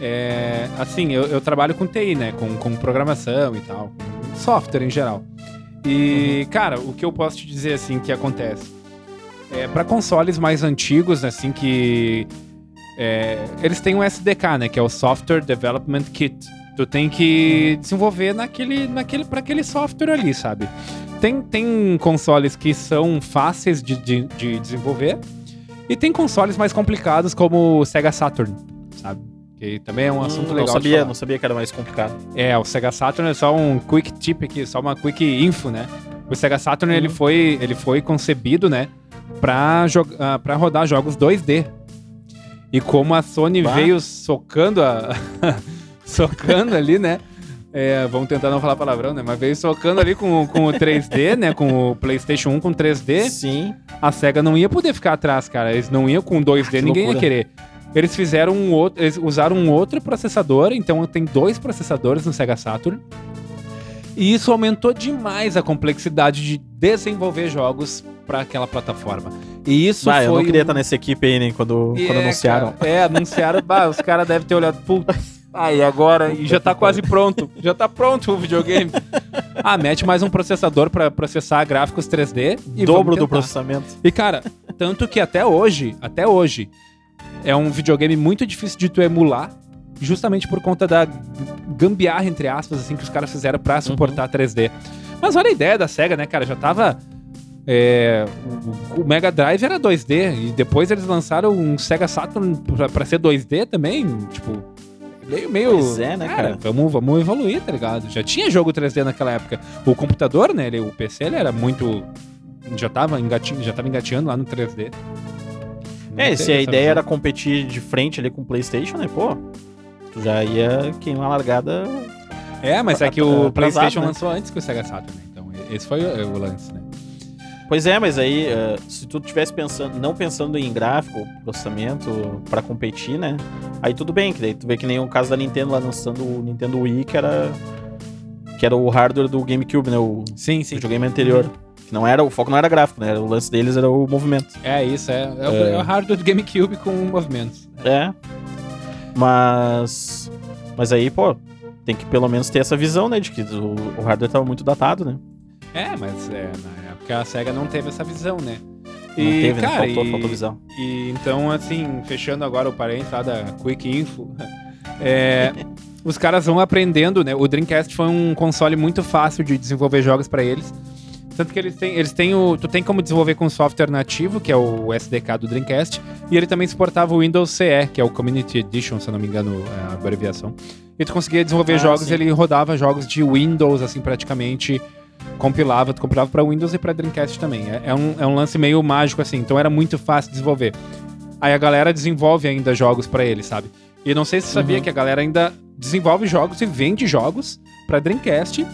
É, assim, eu, eu, trabalho com TI, né? Com, com programação e tal. Software em geral. E, uhum. cara, o que eu posso te dizer, assim, que acontece? É, para consoles mais antigos, assim, que. É, eles têm um SDK, né? Que é o Software Development Kit. Tu tem que desenvolver naquele, naquele, para aquele software ali, sabe? tem, tem consoles que são fáceis de, de, de desenvolver e tem consoles mais complicados como o Sega Saturn, sabe? Que também é um assunto Hum, legal Não sabia, não sabia que era mais complicado. É, o Sega Saturn é só um quick tip aqui, só uma quick info, né? O Sega Saturn ele foi ele foi concebido, né, pra, jogar para rodar jogos 2D. E como a Sony Bah. veio socando a socando ali, né? É, vamos tentar não falar palavrão, né? Mas veio socando ali com, com o 3D, né? Com o PlayStation 1 com 3D. Sim. A SEGA não ia poder ficar atrás, cara. Eles não iam com 2D, que ninguém ia loucura. querer. Eles fizeram um outro. Eles usaram um outro processador, então tem dois processadores no Sega Saturn. E isso aumentou demais a complexidade de desenvolver jogos para aquela plataforma. E isso Bah, foi. eu não queria um- estar nessa equipe aí, né? Quando, É, quando anunciaram. cara, é, anunciaram. bah, os caras devem ter olhado. Putz, aí agora. E já tá quase pronto. Já tá pronto o videogame. Ah, mete mais um processador para processar gráficos 3D. E Dobro do processamento. E, cara, tanto que até hoje, até hoje, é um videogame muito difícil de tu emular, justamente por conta da gambiarra, entre aspas, assim, que os caras fizeram pra suportar 3D. Mas olha a ideia da SEGA, né, cara? Já tava. é, o, Mega Drive era 2D, e depois eles lançaram um Sega Saturn pra, pra ser 2D também, tipo. Meio, meio. Pois é, né, cara? Vamos, vamos evoluir, tá ligado? Já tinha jogo 3D naquela época. O computador, né? Ele, o PC, ele era muito. Já tava, engati, já tava engateando lá no 3D. Não É, se a ideia visão. era competir de frente ali com o PlayStation, né? Pô, tu já ia queimar a largada. É, mas é que o PlayStation né? lançou antes que o Sega Saturn, né? Então, esse foi o, o lance, né? Pois é, mas aí, eh, se tu tivesse pensando, não pensando em gráfico, processamento pra competir, né? Aí tudo bem, que daí tu vê que nem o caso da Nintendo lá lançando o Nintendo Wii, que era que era o hardware do GameCube, né? O Sim, sim. videogame anterior. Que não era, o foco não era gráfico, né? O lance deles era o movimento. É isso, é, é, o- É. é o hardware do GameCube com movimentos. É. Mas. Mas aí, pô, tem que pelo menos ter essa visão, né? De que o, o hardware tava muito datado, né? É, mas é, na época a SEGA não teve essa visão, né? Não teve, né? Faltou, e- faltou visão. E então, assim, fechando agora o parênteses lá da Quick Info, é, os caras vão aprendendo, né? O Dreamcast foi um console muito fácil de desenvolver jogos pra eles. Tanto que eles têm, eles têm o. Tu tem como desenvolver com software nativo, que é o SDK do Dreamcast, e ele também suportava o Windows CE, que é o Community Edition, se eu não me engano, é a abreviação. E tu conseguia desenvolver Ah, jogos, sim. ele rodava jogos de Windows, assim, praticamente compilava, tu compilava pra Windows e pra Dreamcast também. É, é um, é um lance meio mágico, assim, então era muito fácil de desenvolver. Aí a galera desenvolve ainda jogos pra ele, sabe? E não sei se você sabia Uhum. que a galera ainda desenvolve jogos e vende jogos pra Dreamcast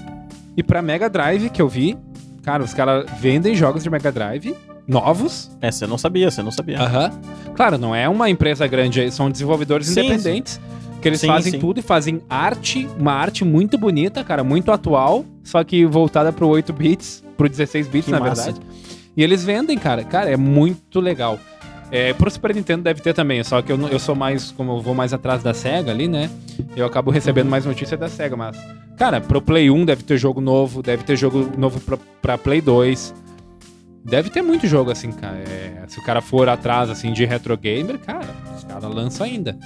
e pra Mega Drive, que eu vi. Cara, os caras vendem jogos de Mega Drive novos. É, você não sabia, você não sabia. Aham. Claro, não é uma empresa grande, são desenvolvedores Sim, independentes. Que eles Sim, fazem sim. tudo e fazem arte, uma arte muito bonita, cara, muito atual, só que voltada pro 8 bits, pro 16 bits, Que na massa. verdade. E eles vendem, cara. Cara, é muito legal. É, pro Super Nintendo deve ter também, só que eu, eu sou mais, como eu vou mais atrás da SEGA ali, né? Eu acabo recebendo mais notícia da SEGA, mas. Cara, pro Play 1 deve ter jogo novo, deve ter jogo novo pra, pra Play 2. Deve ter muito jogo assim, cara. É, se o cara for atrás, assim, de retro gamer, cara, os caras lançam ainda.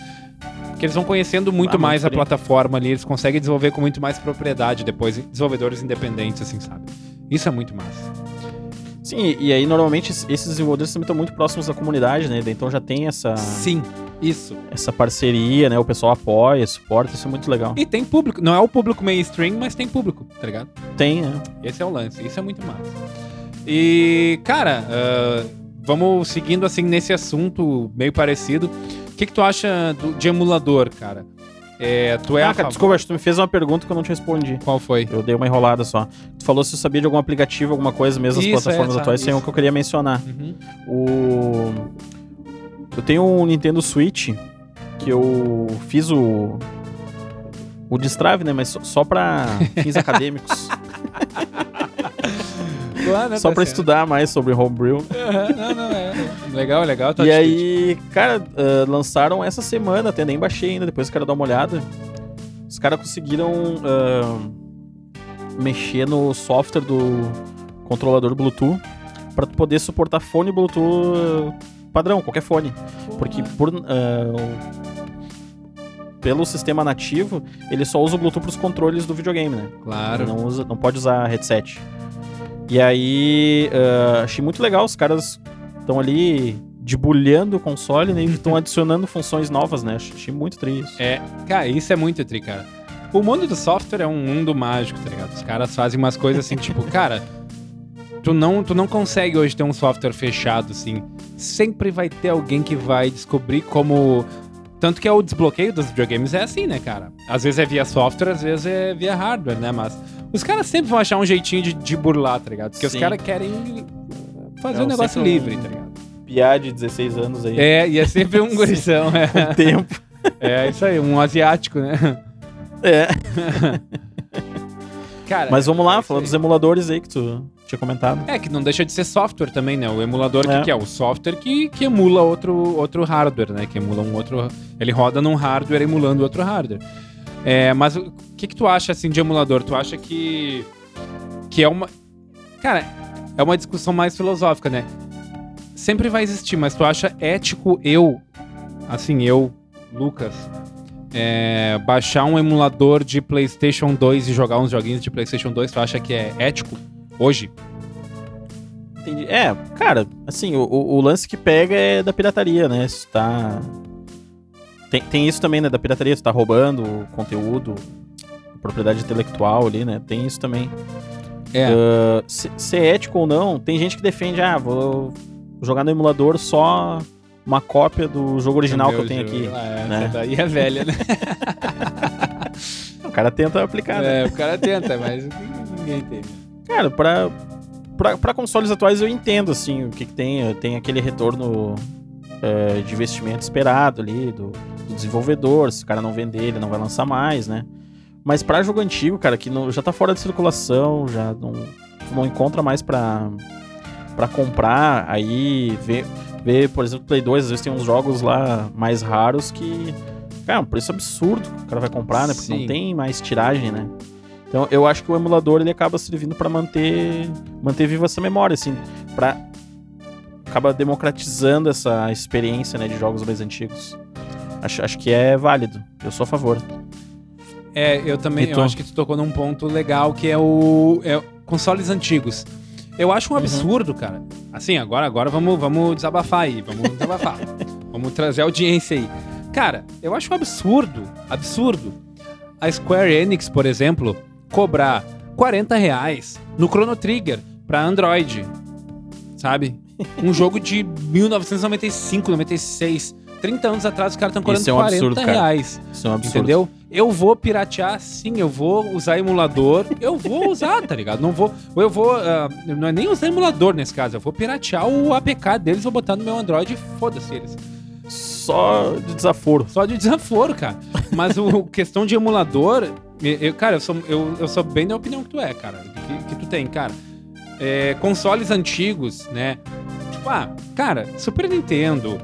Porque eles vão conhecendo muito Ah, mais a plataforma ali, eles conseguem desenvolver com muito mais propriedade depois, desenvolvedores independentes, assim, sabe? Isso é muito massa. Sim, e aí normalmente es- esses desenvolvedores também estão muito próximos da comunidade, né? Então já tem essa, Sim, isso. essa parceria, né? O pessoal apoia, suporta, isso é muito legal. E tem público. Não é o público mainstream, mas tem público, tá ligado? Tem, né? Esse é o lance. Isso é muito massa. E, cara, ah, vamos seguindo assim nesse assunto meio parecido. O que, que tu acha do- de emulador, cara? É, tu é ah, a cara, desculpa, acho que tu me fez uma pergunta que eu não te respondi. Qual foi? Eu dei uma enrolada só. Tu falou se eu sabia de algum aplicativo, alguma coisa mesmo nas Isso, plataformas é, atuais, sabe, tem um isso. que eu queria mencionar. Uhum. O. Eu tenho um Nintendo Switch que eu fiz o. O destrave, né? Mas só, pra fins acadêmicos. Claro, né, só tá pra certo. estudar mais sobre homebrew. Aham, Não, não, é. Legal, legal. tua E aí, cara, ah, lançaram essa semana, até nem baixei ainda, depois eu quero dar uma olhada. Os caras conseguiram ah, mexer no software do controlador Bluetooth pra tu poder suportar fone Bluetooth padrão, qualquer fone. Porque por, o- pelo sistema nativo, ele só usa o Bluetooth pros controles do videogame, né? Claro. Não, usa, não pode usar headset. E aí, uh, achei muito legal, os caras estão ali debulhando o console né, e estão adicionando funções novas, né? Achei muito triste. É, cara, isso é muito tri, cara. O mundo do software é um mundo mágico, tá ligado? Os caras fazem umas coisas assim, tipo, cara, tu não, tu não consegue hoje ter um software fechado, assim. Sempre vai ter alguém que vai descobrir como. Tanto que é o desbloqueio dos videogames é assim, né, cara? Às vezes é via software, às vezes é via hardware, né? Mas os caras sempre vão achar um jeitinho de, de burlar, tá ligado? Porque Sim. os caras querem fazer É um negócio sempre um- livre, tá ligado? Piá de 16 anos aí. É, e é sempre um gurizão, é. Com tempo. É isso aí, um asiático, né? É. Cara, Mas vamos é lá, isso falando dos emuladores aí que tu tinha comentado. É, que não deixa de ser software também, né? O emulador, É. que, que é? O software que, que emula outro, outro hardware, né? Que emula um outro. Ele roda num hardware emulando outro hardware. É, mas o que, que tu acha assim de emulador? Tu acha que. Que é uma. Cara, é uma discussão mais filosófica, né? Sempre vai existir, mas tu acha ético eu, assim, eu, Lucas, é, baixar um emulador de PlayStation 2 e jogar uns joguinhos de PlayStation 2? Tu acha que é ético hoje? Entendi. É, cara, assim, o, o- lance que pega é da pirataria, né? Tu tá. Tem, tem isso também, né? Da pirataria, se tá roubando conteúdo, propriedade intelectual ali, né? Tem isso também. É. Ah, se, se é ético ou não, tem gente que defende, ah, vou jogar no emulador só uma cópia do jogo original que eu tenho aqui. É, né? Daí é velha, né? O cara tenta aplicar, né? É, o cara tenta, mas ninguém tem. Cara, pra, pra, pra consoles atuais eu entendo, assim, o que, que tem. Tem aquele retorno é, de investimento esperado ali do, do desenvolvedor. Se o cara não vender, ele não vai lançar mais, né? Mas pra jogo antigo, cara, que não- já tá fora de circulação, já não, não encontra mais pra, pra comprar, aí ver, ver, por exemplo, Play 2, às vezes tem uns jogos lá mais raros que. Cara, é um preço absurdo que o cara vai comprar, né? Porque Sim. não tem mais tiragem, né? Então eu acho que o emulador ele acaba servindo pra manter manter viva essa memória, assim, para acaba democratizando essa experiência, né, de jogos mais antigos. Acho, acho que é válido. Eu sou a favor. É, eu também eu acho que tu tocou num ponto legal que é o é, consoles antigos. Eu acho um absurdo, cara. Assim, agora, agora vamos, vamos desabafar aí, vamos desabafar. vamos trazer audiência aí. Cara, eu acho um absurdo, absurdo. A Square Enix, por exemplo, cobrar 40 reais no Chrono Trigger pra Android. Sabe? Um jogo de 1995, 96. 30 anos atrás os caras estão cobrando Isso é um 40 absurdo, cara. reais. Isso é um absurdo. Entendeu? Eu vou piratear, sim, eu vou usar emulador, eu vou usar, tá ligado? Não vou, ou eu vou, ah, não é nem usar emulador nesse caso, eu vou piratear o APK deles, vou botar no meu Android e foda-se eles. Só de desaforo. Só de desaforo, cara. Mas o questão de emulador, eu- cara, eu sou, eu, eu sou bem da opinião que tu é, cara, que, que tu tem, cara. É, consoles antigos, né? Tipo, ah, cara, Super Nintendo,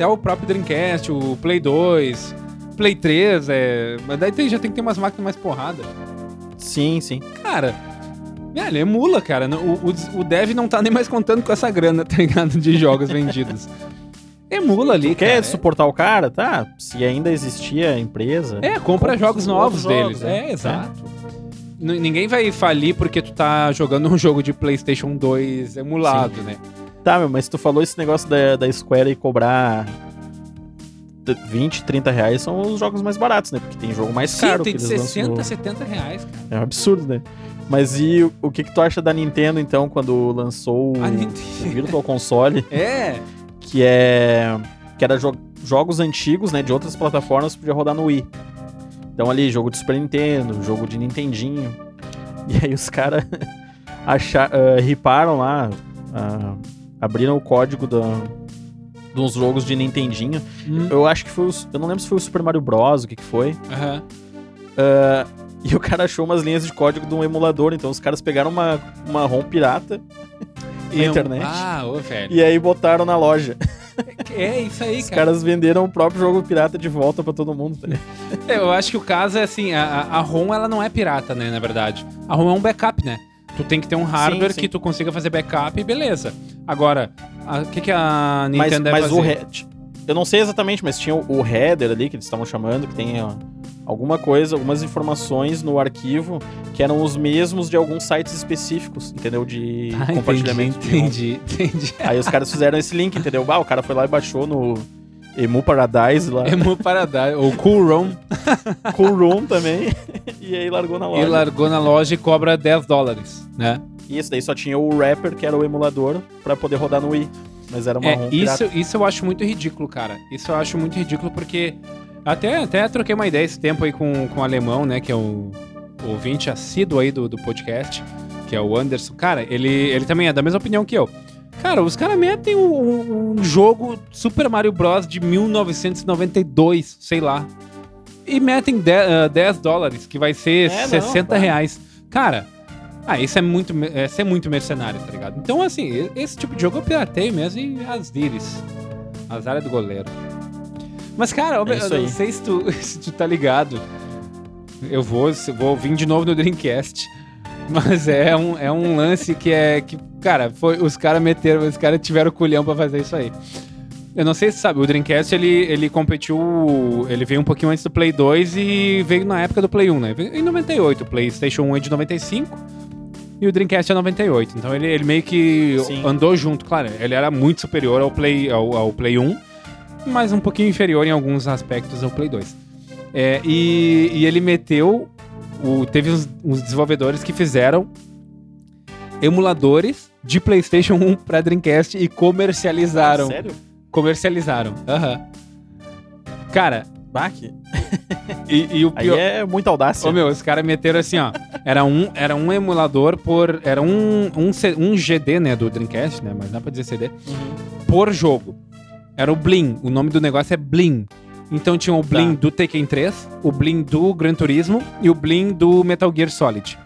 até o próprio Dreamcast, o Play 2, Play 3, é, mas daí tem- já tem que ter umas máquinas mais porrada. Sim, sim. Cara, velho, emula, cara. O, o, o dev não tá nem mais contando com essa grana, tá ligado? De jogos vendidos. Emula ali, Tu quer cara. suportar o cara? Tá. Se ainda existia a empresa. É, compra compra jogos os novos outros deles. jogos, né? É, exato. Ninguém vai falir porque tu tá jogando um jogo de PlayStation 2 emulado, né? Tá, meu, mas tu falou esse negócio da, da Square e cobrar t- 20, 30 reais são os jogos mais baratos, né? Porque tem jogo mais Sim, caro tem que de eles 60, lançam no- 70 reais, cara. É um absurdo, né? Mas e o, o que que tu acha da Nintendo, então, quando lançou o, o Virtual Console, É, que é... que era jo- jogos antigos, né, de outras plataformas, podia rodar no Wii. Então ali, jogo de Super Nintendo, jogo de Nintendinho. E aí os caras riparam lá, ah, abriram o código da, dos jogos de Nintendinho. hum, Eu acho que foi o, eu não lembro se foi o Super Mario Bros, o que que foi. aham. Ah, e o cara achou umas linhas de código de um emulador, então os caras pegaram uma, uma ROM pirata na E um- internet Ah, ô, velho. e aí botaram na loja. É isso aí, Os cara. caras venderam o próprio jogo pirata de volta pra todo mundo. tá? É, Eu acho que o caso é assim, a, a a ROM ela não é pirata, né, na verdade. A ROM é um backup, né? Tu tem que ter um hardware sim. que tu consiga fazer backup e beleza. Agora, a- o que, que a Mas, Nintendo deve mas fazer? o head, eu não sei exatamente, mas tinha o, o header ali que eles estavam chamando, que tem ó, alguma coisa, algumas informações no arquivo que eram os mesmos de alguns sites específicos, entendeu? De Ah, compartilhamento. de ROM. Entendi, entendi. Aí os caras fizeram esse link, entendeu? Ah, o cara foi lá e baixou no Emu Paradise lá, Emu Paradise, ou Cool ROM, Cool Room também, e aí largou na e loja. largou na loja e cobra 10 dólares, né? E esse daí só tinha o Rapper, que era o emulador, pra poder rodar no Wii. Mas era uma É, isso, pirata. isso eu acho muito ridículo, cara. Isso eu acho muito ridículo porque até, até troquei uma ideia esse tempo aí com, com o alemão, né? Que é o ouvinte assíduo aí do, do podcast, que é o Anderson. Cara, ele, ele também é da mesma opinião que eu. Cara, os caras metem um, um- jogo Super Mario Bros. de 1992, sei lá. E metem 10, ah, 10 dólares, que vai ser É, não, 60 claro. reais. Cara, ah, isso é muito, me- é muito mercenário, tá ligado? Então, assim, esse tipo de jogo eu pirateio mesmo e as íris. As áreas do goleiro. Mas, cara, eu, É isso eu não sei se tu, se tu tá ligado. Eu vou, vou vir de novo no Dreamcast. Mas é um, é um lance que é. Que, cara, foi, os caras meteram, os caras tiveram culhão pra fazer isso aí. Eu não sei se você sabe, o Dreamcast ele, ele competiu. Ele veio um pouquinho antes do Play 2 e veio na época do Play 1, né? Em 98. O PlayStation 1 é de 95 e o Dreamcast é 98. Então ele, ele meio que Sim. andou junto. Claro, ele era muito superior ao Play, ao, ao Play 1, mas um pouquinho inferior em alguns aspectos ao Play 2. É, e, e ele meteu. O, teve uns, uns desenvolvedores que fizeram emuladores de PlayStation 1 pra Dreamcast e comercializaram. Sério? Comercializaram. Aham. Cara, Baque? e, e o Aí pior. é muita audácia. Ô meu, os caras meteram assim, ó. Era um, era um emulador por. Era um, um, um GD, né? Do Dreamcast, né? Mas dá pra dizer CD. Uhum. Por jogo. Era o Blim. O nome do negócio é Blim. Então tinha o Blim Tá. do Tekken 3, o Blim do Gran Turismo e o Blim do Metal Gear Solid.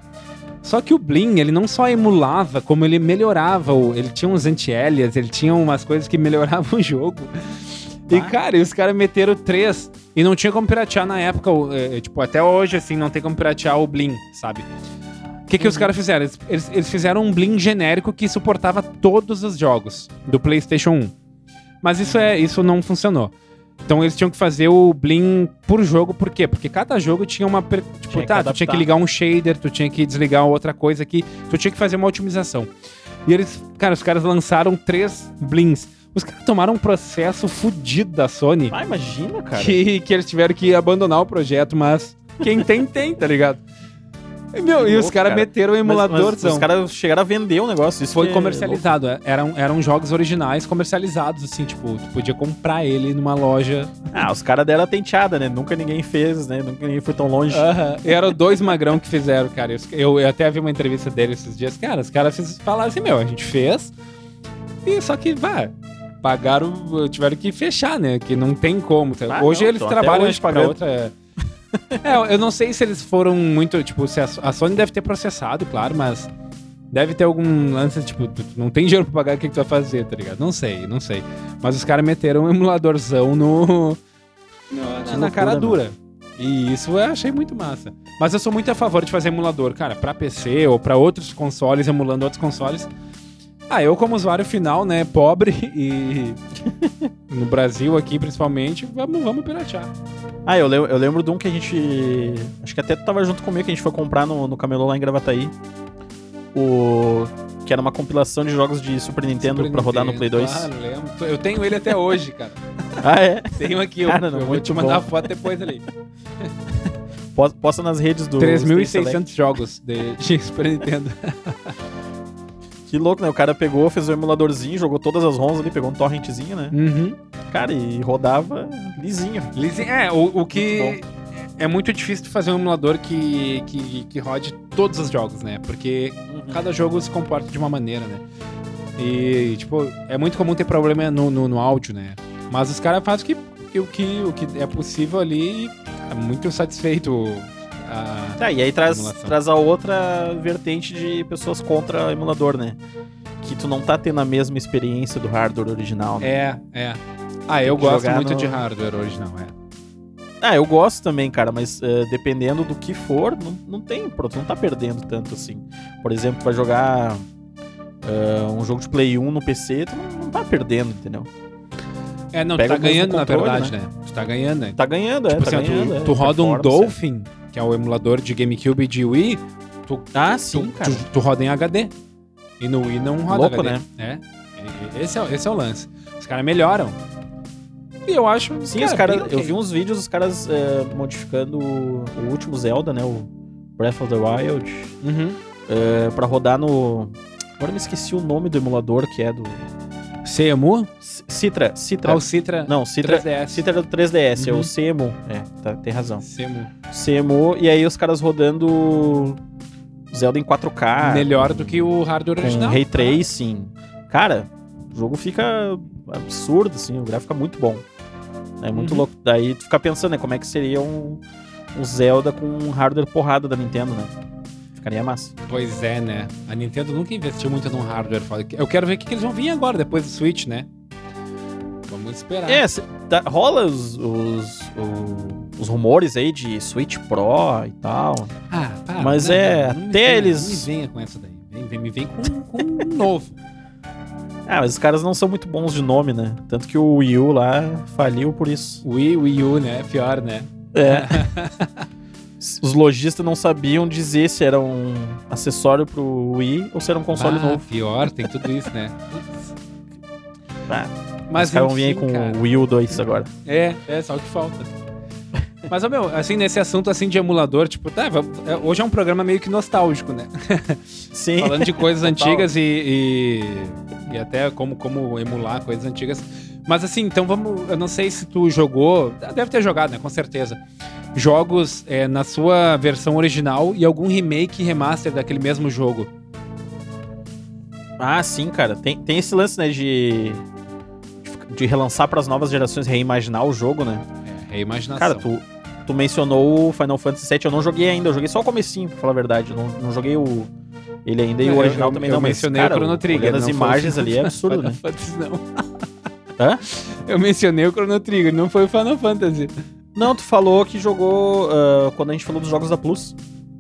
Só que o Blim, ele não só emulava, como ele melhorava. o- Ele tinha uns anti-alias, ele tinha umas coisas que melhoravam o jogo. E, Tá. cara, e os caras meteram três e não tinha como piratear na época. é, é, tipo, até hoje, assim, não tem como piratear o Blim, sabe? O que, que os Uhum. caras fizeram? Eles, eles, fizeram um Blim genérico que suportava todos os jogos do PlayStation 1. Mas isso, é, isso não funcionou. Então eles tinham que fazer o Blim por jogo, por quê? Porque cada jogo tinha uma. per- Tipo, Tinha tá, tu tinha que ligar um shader, tu tinha que desligar outra coisa aqui, tu tinha que fazer uma otimização. E eles, cara, os caras lançaram três Blims. Os caras tomaram um processo fudido da Sony Ah, imagina, cara. que, que eles tiveram que abandonar o projeto, mas quem tem, tem, tá ligado? E, meu, e os caras cara. meteram o Mas- mas emuladorzão. os caras chegaram a vender o negócio. Isso Foi é comercializado, é, eram, eram jogos originais comercializados, assim, tipo, tu podia comprar ele numa loja. Ah, os caras deram a tenteada, né? Nunca ninguém fez, né? Nunca ninguém foi tão longe. Aham. E eram dois magrão que fizeram, cara. Eu, eu, até vi uma entrevista dele esses dias. Cara, os caras falaram assim, meu, a gente fez. E só que, vá, pagaram, tiveram que fechar, né? Que não tem como. tá? Ah, hoje não, eles tão até trabalham hoje pra outra. É, eu não sei se eles foram muito, tipo, se a, a Sony deve ter processado, claro, mas deve ter algum lance, tipo, não tem dinheiro pra pagar, o que, que tu vai fazer, tá ligado? Não sei, não sei. Mas os caras meteram um emuladorzão no, no- na, cara dura. E isso eu achei muito massa. Mas eu sou muito a favor de fazer emulador, cara, pra PC ou pra outros consoles, emulando outros consoles. Ah, eu como usuário final, né, pobre e no Brasil aqui principalmente, vamos, vamos piratear. Ah, eu lembro, eu lembro de um que a gente. Acho que até tu tava junto comigo que a gente foi comprar no, no camelô lá em Gravataí. O. Que era uma compilação de jogos de Super Nintendo Super pra rodar no Nintendo, Play 2. Claro, lembro. Eu tenho ele até hoje, cara. Ah, é? Tenho aqui, eu, Cara, não, eu vou te mandar bom. foto depois ali. Posta- nas redes do. Stay Select. 3.600 jogos de, de Super Nintendo. Que louco, né? O cara pegou, fez o emuladorzinho, jogou todas as ROMs ali, pegou um torrentzinho, né? Uhum. Cara, e rodava lisinho. Leasing- É, o, o que é muito difícil de fazer um emulador que, que, que rode todos os jogos, né? Porque cada jogo se comporta de uma maneira, né? E, tipo, é muito comum ter problema no, no, no áudio, né? Mas os caras fazem o que, que, o que, o que é possível ali e é muito satisfeito. A- Tá, e aí traz, Emulação. traz a outra vertente de pessoas contra emulador, né? Que tu não tá tendo a mesma experiência do hardware original, né? É, é. Ah, eu gosto muito no- de hardware original, é. Ah, eu gosto também, cara, mas eh, dependendo do que for, não, não tem, pronto, tu não tá perdendo tanto assim. Por exemplo, tu vai jogar eh, um jogo de Play 1 no PC, tu não, não tá perdendo, entendeu? É, não, Pega tu tá ganhando, na controle, verdade, né? Tu tá ganhando, né? Tá ganhando, é, tipo tá assim, ganhando. tu, é, tu roda um performance, Dolphin, que é o emulador de GameCube e de Wii, tu, Ah, tu, sim, cara. tu, tu roda em HD. E no Wii não roda Louco, HD. né? É. Esse é, esse é o lance. Os caras melhoram. E eu acho. Sim, os caras. bem ok. Eu vi uns vídeos dos caras é, modificando o, o último Zelda, né? O Breath of the Wild. Uhum. é, pra rodar no. Agora eu me esqueci o nome do emulador que é do. CEMU? C- Citra. Citra. Ah, o Citra. Não, Citra. 3DS. Citra é do 3DS, é Uhum. o CEMU. É, tá, tem razão. CEMU. CMU, e aí os caras rodando Zelda em 4K. Melhor do que o hardware original. Ray Tracing. Cara, o jogo fica absurdo, assim, o gráfico fica muito bom. É muito Uhum. louco. Daí tu fica pensando, né, como é que seria um, um Zelda com um hardware porrada da Nintendo, né? Ficaria massa. Pois é, né? A Nintendo nunca investiu muito num hardware foda. Eu quero ver o que, que eles vão vir agora, depois do Switch, né? Vamos esperar. É, cê- tá- rola os, os, o- os rumores aí de Switch Pro e tal. Ah, para. Mas não, é, não, não até venha- eles- Não me venha com essa daí. Vem, vem, me vem com, com um novo. Ah, mas os caras não são muito bons de nome, né? Tanto que o Wii U lá faliu por isso. Wii, Wii U, né? Pior, né? É. Os lojistas não sabiam dizer se era um acessório pro Wii ou se era um console Bah, novo. Pior, tem tudo isso, né? Mas vão vir aí com cara. o Wii U 2 agora. É, é só o que falta. Mas, ó, meu, assim, nesse assunto assim de emulador, tipo, tá, é, hoje é um programa meio que nostálgico, né? Sim. Falando de coisas antigas e, e, e até como, como emular coisas antigas. Mas assim, então vamos. Eu não sei se tu jogou. Deve ter jogado, né? Com certeza. Jogos é, na sua versão original e algum remake e remaster daquele mesmo jogo. Ah, sim, cara. Tem, tem esse lance, né, de, de relançar pras novas gerações, reimaginar o jogo, né? É, reimaginação. Cara, tu, tu mencionou o Final Fantasy VII, eu não joguei ainda, eu joguei só o comecinho, pra falar a verdade. Eu não, não joguei o ele ainda e É, o original eu, também eu não, mas, mencionei cara, o Chrono Trigger. olhando as imagens ali é absurdo, né? Fantasy, não. Hã? Eu mencionei o Chrono Trigger, não foi o Final Fantasy. Não, tu falou que jogou ah, quando a gente falou dos jogos da Plus.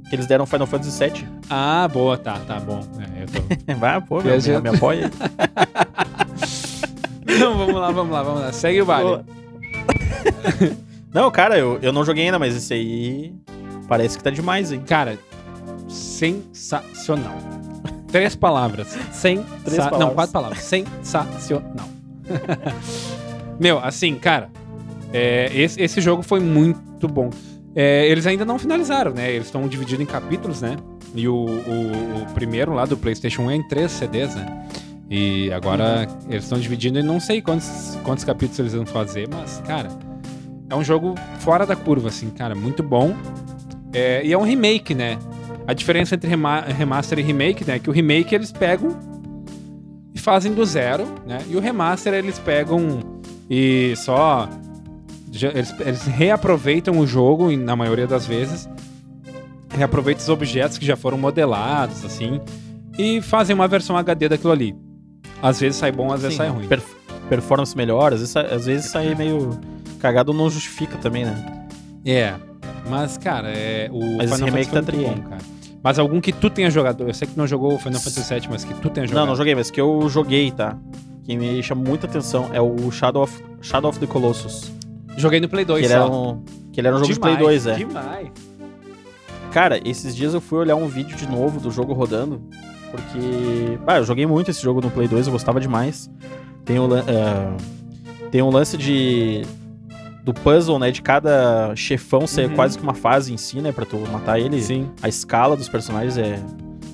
Que eles deram Final Fantasy VII. Ah, boa, tá, tá bom. É, eu tô... Vai, pô, meu, me, me apoia. Não, vamos lá, vamos lá, vamos lá. Segue o baile. Não, cara, eu, eu não joguei ainda, mas esse aí parece que tá demais, hein? Cara, sensacional. Três palavras. Sensa... Três Não, palavras. quatro palavras. Sensacional. Meu, assim, cara, é, esse, esse jogo foi muito bom. É, eles ainda não finalizaram, né? Eles estão divididos em capítulos, né? E o, o- o primeiro lá do PlayStation 1 é em três CDs, né? E agora eles estão dividindo e não sei quantos, quantos capítulos eles vão fazer, mas, cara, é um jogo fora da curva, assim, cara, muito bom. É, e é um remake, né? A diferença entre rema- remaster e remake, né? É que o remake eles pegam e fazem do zero, né? E o remaster eles pegam e só. Eles, eles reaproveitam o jogo, na maioria das vezes. Reaproveitam os objetos que já foram modelados, assim. E fazem uma versão HD daquilo ali. Às vezes sai bom, às vezes Sim, sai ruim. perf- performance melhor, às vezes, às vezes sair meio cagado não justifica também, né? É. Mas, cara, é, o Mas Final remake Fantasy tá muito bom, cara. Mas algum que tu tenha jogado. Eu sei que tu não jogou o Final Fantasy VII, mas que tu tenha jogado. Não, não joguei, mas que eu joguei, tá? Que me chama muita atenção é o Shadow of, Shadow of the Colossus. Joguei no Play 2 Que ele, só. era um, que ele era um jogo Demais, de Play 2, é. Demais. Cara, esses dias eu fui olhar um vídeo de novo do jogo rodando, porque. Ah, eu joguei muito esse jogo no Play 2, eu gostava demais. Tem lan- ah, tem um lance de. Do puzzle, né? De cada chefão ser Uhum. quase que uma fase em si, né? Pra tu matar ele. Sim. A escala dos personagens é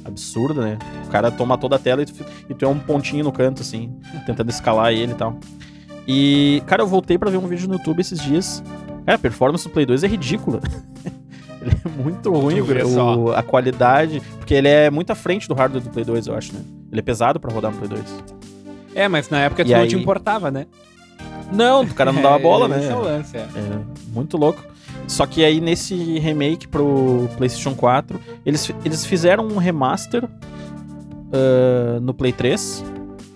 absurda, né? O cara toma toda a tela e tu, e tu é um pontinho no canto, assim, tentando escalar ele e tal. E, cara, eu voltei pra ver um vídeo no YouTube esses dias. Cara, a performance do Play 2 é ridícula. ele é muito ruim, o- a qualidade. Porque ele é muito à frente do hardware do Play 2, eu acho, né? Ele é pesado pra rodar no Play 2. É, mas na época tu E não aí- te importava, né? Não, o cara não dava É, bola, né? Esse é o lance, é. É, muito louco. Só que aí nesse remake pro PlayStation 4, eles, eles fizeram um remaster ah, no Play 3.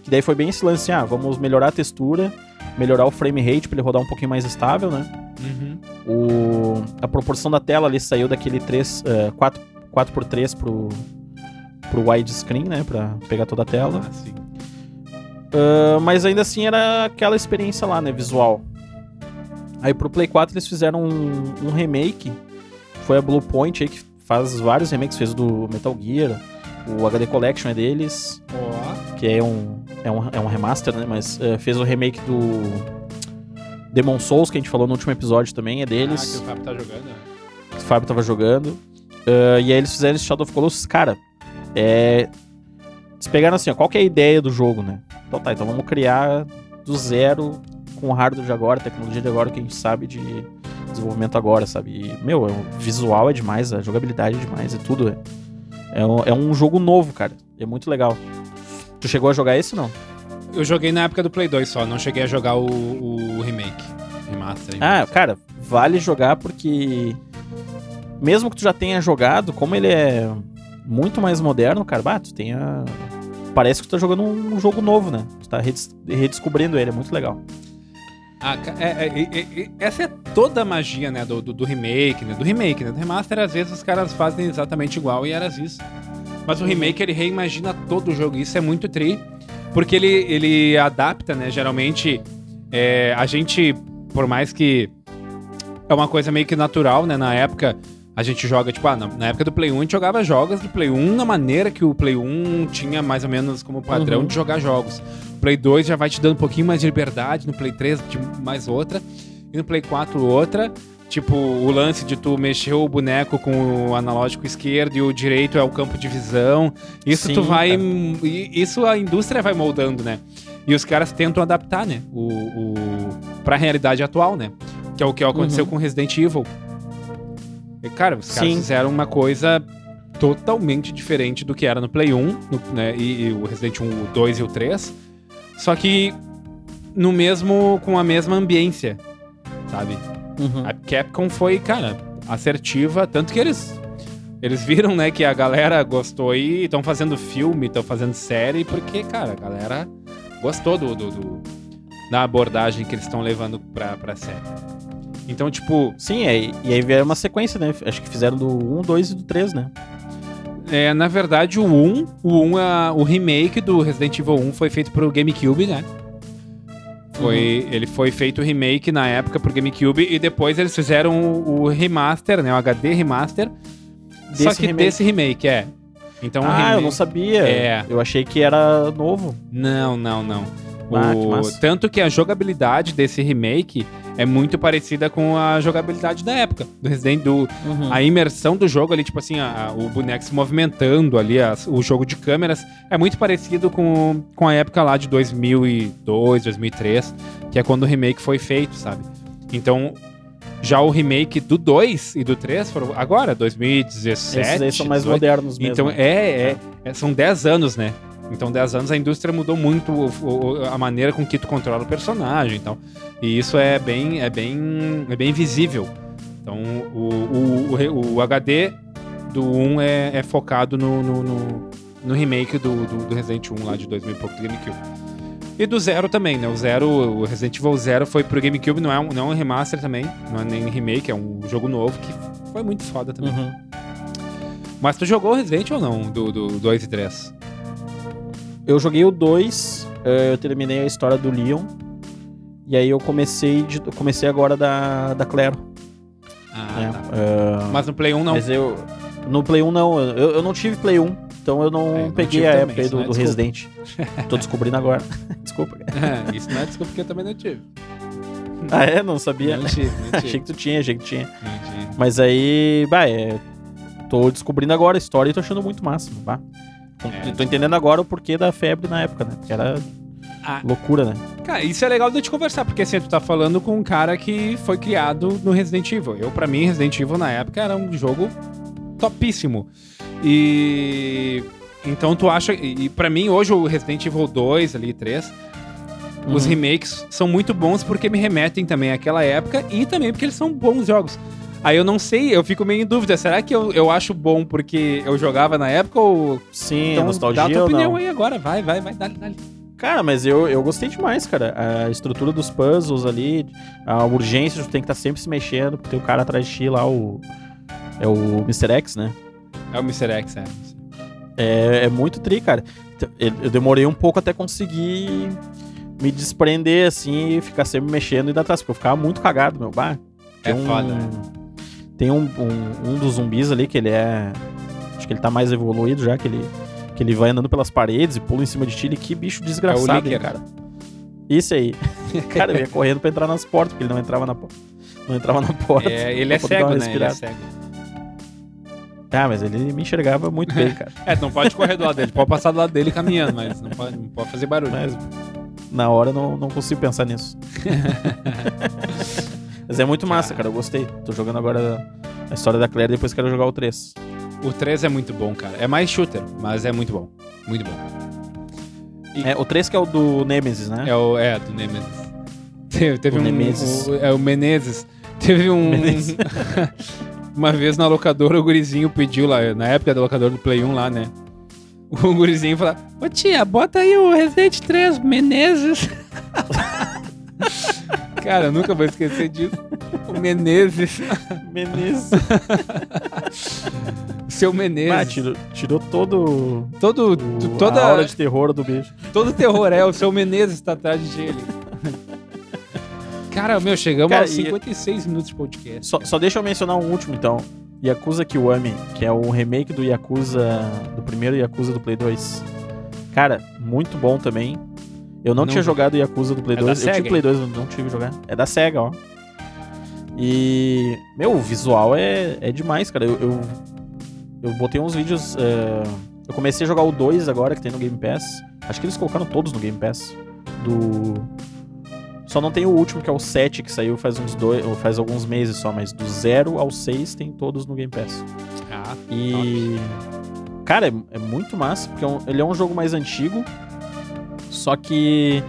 Que daí foi bem esse lance, ah, vamos melhorar a textura, melhorar o frame rate pra ele rodar um pouquinho mais estável, né? Uhum. O, a proporção da tela ali saiu daquele 3, ah, 4, 4x3 pro, pro widescreen, né? Pra pegar toda a tela. Ah, sim. Ah, mas ainda assim era aquela experiência lá, né? Visual. Aí pro Play 4 eles fizeram um, um remake. Foi a Blue Point aí que faz vários remakes, fez do Metal Gear, o HD Collection é deles, Ó. que é um, é um, é um remaster, né? Mas eh, fez o remake do Demon Souls, que a gente falou no último episódio também, é Ah, que deles. o Fábio tá jogando. né? que o Fábio tava jogando. Ah, e aí eles fizeram esse Shadow of Colossus. Cara, é. Eles pegaram assim, ó, qual que é a ideia do jogo, né? Então tá, então vamos criar do zero com o hardware de agora, tecnologia de agora, que a gente sabe de desenvolvimento agora, sabe? E, meu, é um- visual é demais, a jogabilidade é demais, é tudo. É, é, um, é um jogo novo, cara. É muito legal. Tu chegou a jogar esse não? Eu joguei na época do Play 2 só, não cheguei a jogar o, o remake. Remaster. Ah, cara, vale jogar porque mesmo que tu já tenha jogado, como ele é muito mais moderno, cara, bah, tu tem a... Parece que tu tá jogando um jogo novo, né? Tu tá redescobrindo ele, é muito legal. Ah, ca- é- é- é- é- essa é toda a magia, né, do, do, do remake, né? Do remake, né? Do remaster, às vezes, os caras fazem exatamente igual e era isso. Mas o remake, ele reimagina todo o jogo. Isso é muito tri, porque ele, ele adapta, né? Geralmente, é, a gente, por mais que é uma coisa meio que natural, né? Na época, a gente joga, tipo, ah, na, época do Play 1, a gente jogava jogos do Play 1 na maneira que o Play 1 tinha mais ou menos como padrão Uhum. de jogar jogos. O Play 2 já vai te dando um pouquinho mais de liberdade, no Play 3 de mais outra, e no Play 4 outra. Tipo, o lance de tu mexer o boneco com o analógico esquerdo e o direito é o campo de visão. Isso Sim, tu vai. cara. Isso a indústria vai moldando, né? E os caras tentam adaptar, né? O, o, pra realidade atual, né? Que é o que aconteceu Uhum. com Resident Evil. E, cara, os caras Sim. fizeram uma coisa totalmente diferente do que era no Play 1, no- né? E, e o Resident 1, o 2 e o 3. Só que no mesmo. com a mesma ambiência, sabe? Uhum. A Capcom foi, cara, assertiva, tanto que eles eles viram, né, que a galera gostou e estão fazendo filme, estão fazendo série, porque, cara, a galera gostou do, do- do- da abordagem que eles estão levando pra, pra série. Então, tipo, Sim, é, e aí vieram uma sequência, né? Acho que fizeram do 1, 2 e do 3, né? é, na verdade, o 1, o 1, é- o remake do Resident Evil 1 foi feito pro GameCube, né? Foi, Ele foi feito o remake na época pro GameCube e depois eles fizeram o, o remaster, né? O HD remaster. só Desse que remake. desse remake, é. Então, ah, eu remake- não sabia. É. Eu achei que era novo. Não, não, não. O- massa. Tanto que a jogabilidade desse remake é muito parecida com a jogabilidade da época, do Resident do Uhum. A imersão do jogo ali, tipo assim, a- a- o boneco se movimentando ali, as- o jogo de câmeras, é muito parecido com, com a época lá de 2002, 2003, que é quando o remake foi feito, sabe? Então, já o remake do 2 e do 3 foram agora, 2017. Esses aí são mais 18. modernos mesmo. Então, né? é, é, é- são 10 anos, né? Então, 10 anos a indústria mudou muito o- o- a maneira com que tu controla o personagem, então. E isso é bem, é bem, é bem visível. Então, o, o, HD do 1 é, é focado no, no, no, no remake do, do, do Resident 1 lá de 2000 e pouco do GameCube. E do Zero também, né? O Zero, o Resident Evil Zero foi pro GameCube, não é um, não é um remaster também, não é nem remake, é um jogo novo que foi muito foda também. Uhum. Mas tu jogou o Resident ou não, do, do 2 e 3? Eu joguei o 2, eh, eu terminei a história do Leon. E aí eu comecei, de- comecei agora da, da Claire. Ah, né? tá. Eh, Mas no Play 1 não. Mas eu. No Play 1 não, eu, eu não tive Play 1, então eu não É, eu não peguei a também, época do, é do. Resident. Tô descobrindo agora. Desculpa. É, Isso não é desculpa porque eu também não tive. Ah, é? Não sabia? Não tive, não achei tive. que tu tinha, achei que tu tinha. Não tive. Mas aí, bah, é. Tô descobrindo agora a história e tô achando muito máximo, bah. É. tô entendendo agora o porquê da febre na época, né? Porque era Ah. loucura, né? Cara, isso é legal de te conversar, porque assim, tu tá falando com um cara que foi criado no Resident Evil. Eu, pra mim, Resident Evil na época era um jogo topíssimo. E. Então tu acha. E pra mim, hoje, o Resident Evil 2 ali, 3, os Uhum. remakes são muito bons porque me remetem também àquela época e também porque eles são bons jogos. Aí eu não sei, eu fico meio em dúvida. Será que eu, eu acho bom porque eu jogava na época ou. Sim, Então, nostalgia dá a tua opinião aí agora, vai, vai, vai, dá-lhe, dá-lhe. Cara, mas eu, eu gostei demais, cara. A estrutura dos puzzles ali, a urgência tu tem que estar sempre se mexendo, porque tem o cara atrás de ti lá, o. É o Mr. X, né? É o Mr. X, é. É, é muito tri, cara. Então, Eu demorei um pouco até conseguir me desprender assim e ficar sempre mexendo e dar atrás, porque eu ficava muito cagado, meu. Bah, É um, foda, né? Tem um, um, um dos zumbis ali que ele é. Acho que ele tá mais evoluído já, que ele, que ele vai andando pelas paredes e pula em cima de ti. E que bicho desgraçado, hein, Licker. cara. Isso aí. cara, eu ia correndo pra entrar nas portas, porque ele não entrava na porta. Não entrava na porta. É, ele é cego, né? Ele é cego. Ah, mas ele me enxergava muito bem, cara. É, não pode correr do lado dele, pode passar do lado dele caminhando, mas não pode, não pode fazer barulho. Mas na hora eu não, não consigo pensar nisso. mas é muito massa, cara. Eu gostei. Tô jogando agora a história da Claire, depois quero jogar o 3. O 3 é muito bom, cara. É mais shooter, mas é muito bom. Muito bom. É, o 3 que é o do Nemesis, né? É o é, do Nemesis. Teve, teve O um. Nemesis. o- é o Menezes. Teve um. Menezes. uma vez na locadora, o gurizinho pediu lá, na época da locadora do Play 1 lá, né? O gurizinho falou: Ô tia, bota aí o Resident 3, Menezes. Cara, eu nunca vou esquecer disso. O Menezes. Menezes. Seu Menezes. Ah, tirou, tirou todo todo, o, toda, a aura de terror do bicho. todo terror, é. O seu Menezes tá atrás de ele. Cara, meu, chegamos Cara, aos e- 56 minutos de podcast. Só, só deixa eu mencionar um último, então. Yakuza Kiwami, que é o remake do Yakuza... Do primeiro Yakuza do Play 2. Cara, muito bom também. Eu não, Não tinha joguei. jogado Yakuza do Play É da 2. Eu Sega, tive Play 2, eu não tive jogar. É da SEGA, ó. E... Meu, o visual é, é demais, cara. Eu, eu, eu botei uns vídeos... é, Eu comecei a jogar o 2 agora, que tem no Game Pass. Acho que eles colocaram todos no Game Pass. Do... Só não tem o último, que é o 7, que saiu faz uns dois, faz alguns meses só, mas do 0 ao 6 tem todos no Game Pass. Ah, E. Cara, é, é muito massa, porque é um- ele é um jogo mais antigo. Só que.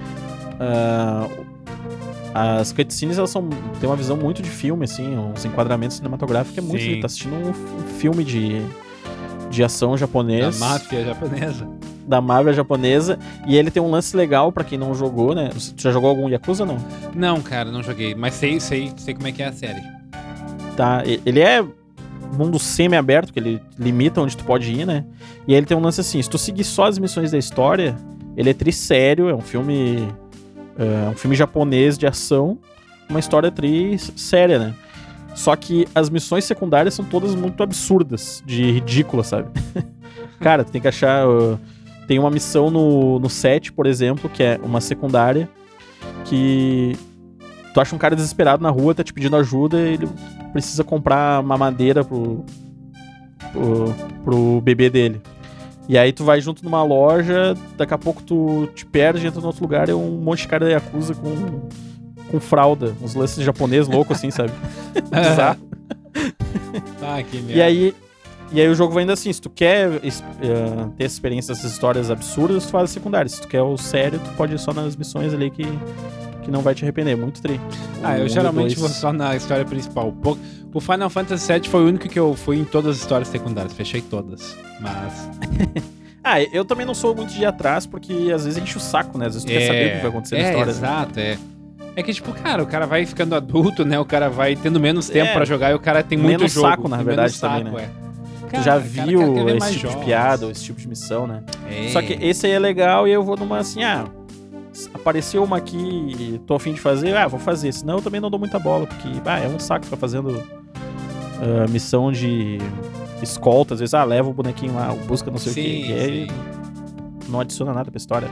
ah, as cutscenes elas são. tem uma visão muito de filme, assim, uns enquadramentos cinematográficos. É muito. Sim. Tá assistindo um, filme de, de ação da japonês máfia japonesa. da Marvel japonesa. E ele tem um lance legal pra quem não jogou, né? Você já jogou algum Yakuza não? Não, cara, não joguei. Mas sei, sei, sei como é que é a série. Tá, ele é mundo semi-aberto, que ele limita onde tu pode ir, né? E aí ele tem um lance assim, se tu seguir só as missões da história, ele é trissério, é um filme é um filme japonês de ação, uma história tri séria, né? Só que as missões secundárias são todas muito absurdas, de ridículas, sabe? Cara, tu tem que achar. uh, tem uma missão no, no set, por exemplo, que é uma secundária, que tu acha um cara desesperado na rua, tá te pedindo ajuda, e ele precisa comprar mamadeira pro, pro, pro bebê dele. E aí tu vai junto numa loja, daqui a pouco tu te perde, entra no outro lugar, é um monte de cara da Yakuza com, com fralda, uns lances japoneses loucos assim, sabe? Bizarro. Ah, que merda. E aí, e aí o jogo vai indo assim, se tu quer eh, ter experiência dessas histórias absurdas, tu faz as secundárias. Se tu quer o sério, tu pode ir só nas missões ali que, que não vai te arrepender. Muito tri. Ah, um eu e geralmente o vou dois. só na história principal. O Final Fantasy VII foi o único que eu fui em todas as histórias secundárias. Fechei todas. Mas. Ah, eu também não sou muito de atrás, porque às vezes enche o saco, né? Às vezes tu quer saber o que vai acontecer é, na história. né? Exato, é. É que, tipo, cara, o cara vai ficando adulto, né? O cara vai tendo menos tempo É. pra jogar e o cara tem muito Menos jogo. saco, na verdade, também, saco, né? é. Cara, já cara viu mais esse tipo jogos. de piada, esse tipo de missão, né? É. Só que esse aí é legal e eu vou numa assim, ah, apareceu uma aqui e tô afim de fazer, ah, vou fazer. Senão eu também não dou muita bola, porque, ah, é um saco ficar fazendo ah, missão de escolta, às vezes, ah, leva o bonequinho lá, busca não sei o Sim, quê. E aí não adiciona nada pra história.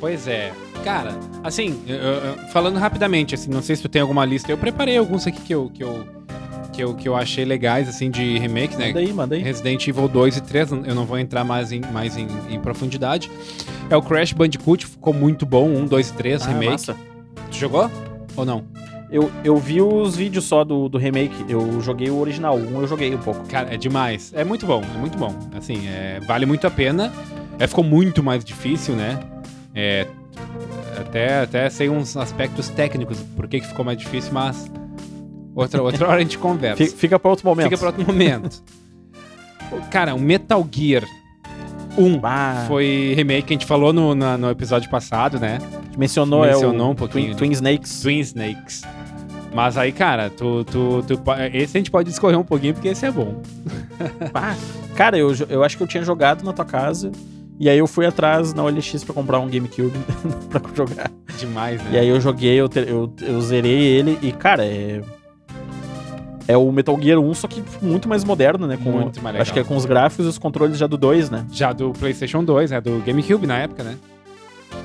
Pois é. Cara, assim, eu- eu- falando rapidamente, assim, não sei se tu tem alguma lista. Eu preparei alguns aqui que eu, que eu, que eu, que eu achei legais, assim, de remake, né? Manda aí, manda aí. Resident Evil 2 e 3, eu não vou entrar mais em, mais em, em profundidade. É o Crash Bandicoot, ficou muito bom, 1, 2 e 3, Ah, remake. massa. Tu jogou? Ou não? Eu, eu vi os vídeos só do, do remake, eu joguei o original, um eu joguei um pouco. Cara, é demais. É muito bom, é muito bom. Assim, é, vale muito a pena. É, ficou muito mais difícil, né? É, até, até sei uns aspectos técnicos, por que, que ficou mais difícil, mas outra, outra hora a gente conversa. Fica, fica pra outro momento. Fica para outro momento. Cara, o Metal Gear 1 Ah, foi remake que a gente falou no, na- no episódio passado, né? mencionou, mencionou é um pouquinho Twin, Twin Snakes. Twin Snakes. Mas aí, cara, tu, tu, tu, esse a gente pode discorrer um pouquinho, porque esse é bom. Ah, cara, eu, eu acho que eu tinha jogado na tua casa E aí eu fui atrás na OLX pra comprar um GameCube pra jogar. Demais, né? E aí eu joguei, eu, eu, eu zerei ele e, cara, é. É o Metal Gear 1, só que muito mais moderno, né? Com, Muito mais legal. Acho que é com os gráficos e os controles já do 2, né? Já do PlayStation 2, né? Do GameCube na época, né?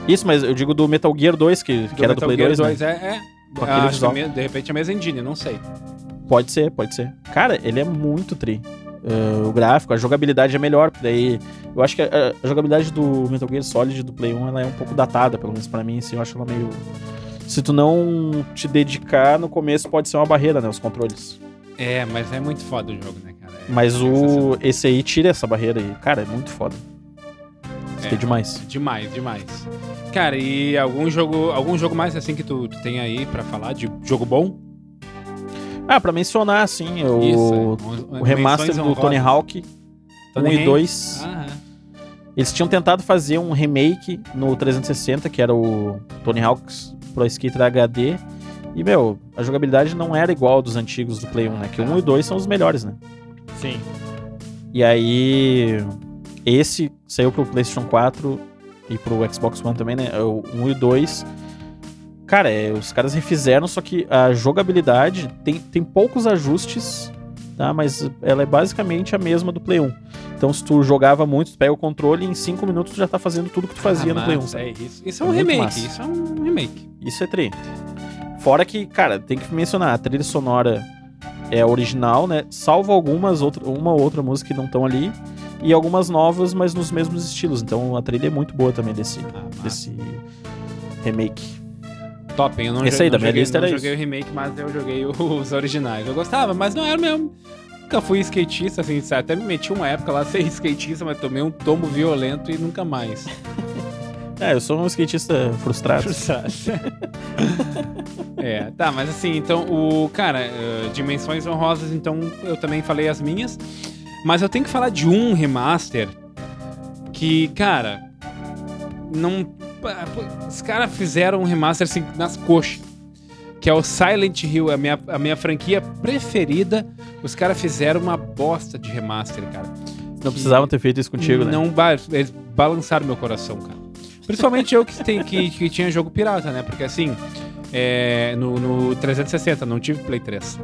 Isso, mas eu digo do Metal Gear 2, que, que era do Metal Play Gear 2, né? é, é. Com aquele Acho que de repente é a mesma engine, não sei. Pode ser, pode ser. Cara, ele é muito tri. Uh, o gráfico, a jogabilidade é melhor, daí eu acho que a, a jogabilidade do Metal Gear Solid do Play 1 ela é um pouco datada, pelo menos pra mim, assim, eu acho ela meio se tu não te dedicar no começo pode ser uma barreira, né, os controles. É, mas é muito foda o jogo, né, cara? É Mas o esse aí tira essa barreira aí. Cara, é muito foda. É. demais. Demais, demais. Cara, e algum jogo, algum jogo mais assim que tu, tu tem aí pra falar de jogo bom? Ah, pra mencionar assim, o, Isso, é. o remaster do Tony honrosas. Hawk Tony 1 e Hanks. 2. Ah, Eles tinham tentado fazer um remake no 360, que era o Tony Hawk's Pro Skater HD. E, meu, a jogabilidade não era igual dos antigos do Play 1, né? Que o 1 e 2 são os melhores, né? Sim. E aí, esse saiu pro PlayStation 4 e pro Xbox One também, né? O 1 e o 2. Cara, é, os caras refizeram, só que a jogabilidade tem, tem poucos ajustes, tá? Mas ela é basicamente a mesma do Play 1. Então, se tu jogava muito, tu pega o controle e em 5 minutos tu já tá fazendo tudo que tu fazia ah, no Play 1. massa, sabe? É isso. Isso é É um remake. massa. Isso é um remake. Isso é tri. Fora que, cara, tem que mencionar, a trilha sonora é original, né? Salvo algumas, outra, uma ou outra música que não estão ali. E algumas novas, mas nos mesmos estilos. Então a trilha é muito boa também desse, Ah, desse remake. Top? Eu não, Esse aí não da minha joguei, lista era joguei isso. o remake, mas eu joguei os originais. Eu gostava, mas não era mesmo. Nunca fui skatista, assim, até me meti uma época lá ser skatista, mas tomei um tombo violento e nunca mais. É, eu sou um skatista frustrado. É, tá, mas assim, então, o. Cara, eh, dimensões honrosas, então eu também falei as minhas. Mas eu tenho que falar de um remaster que, cara. Não. pô, Os caras fizeram um remaster assim nas coxas. Que é o Silent Hill, a minha, a minha franquia preferida. Os caras fizeram uma bosta de remaster, cara. Não precisavam ter feito isso contigo, né? Não, eles balançaram meu coração, cara. Principalmente eu que, tem, que, que tinha jogo pirata, né? Porque assim, é, no, no 360, não tive Play 3.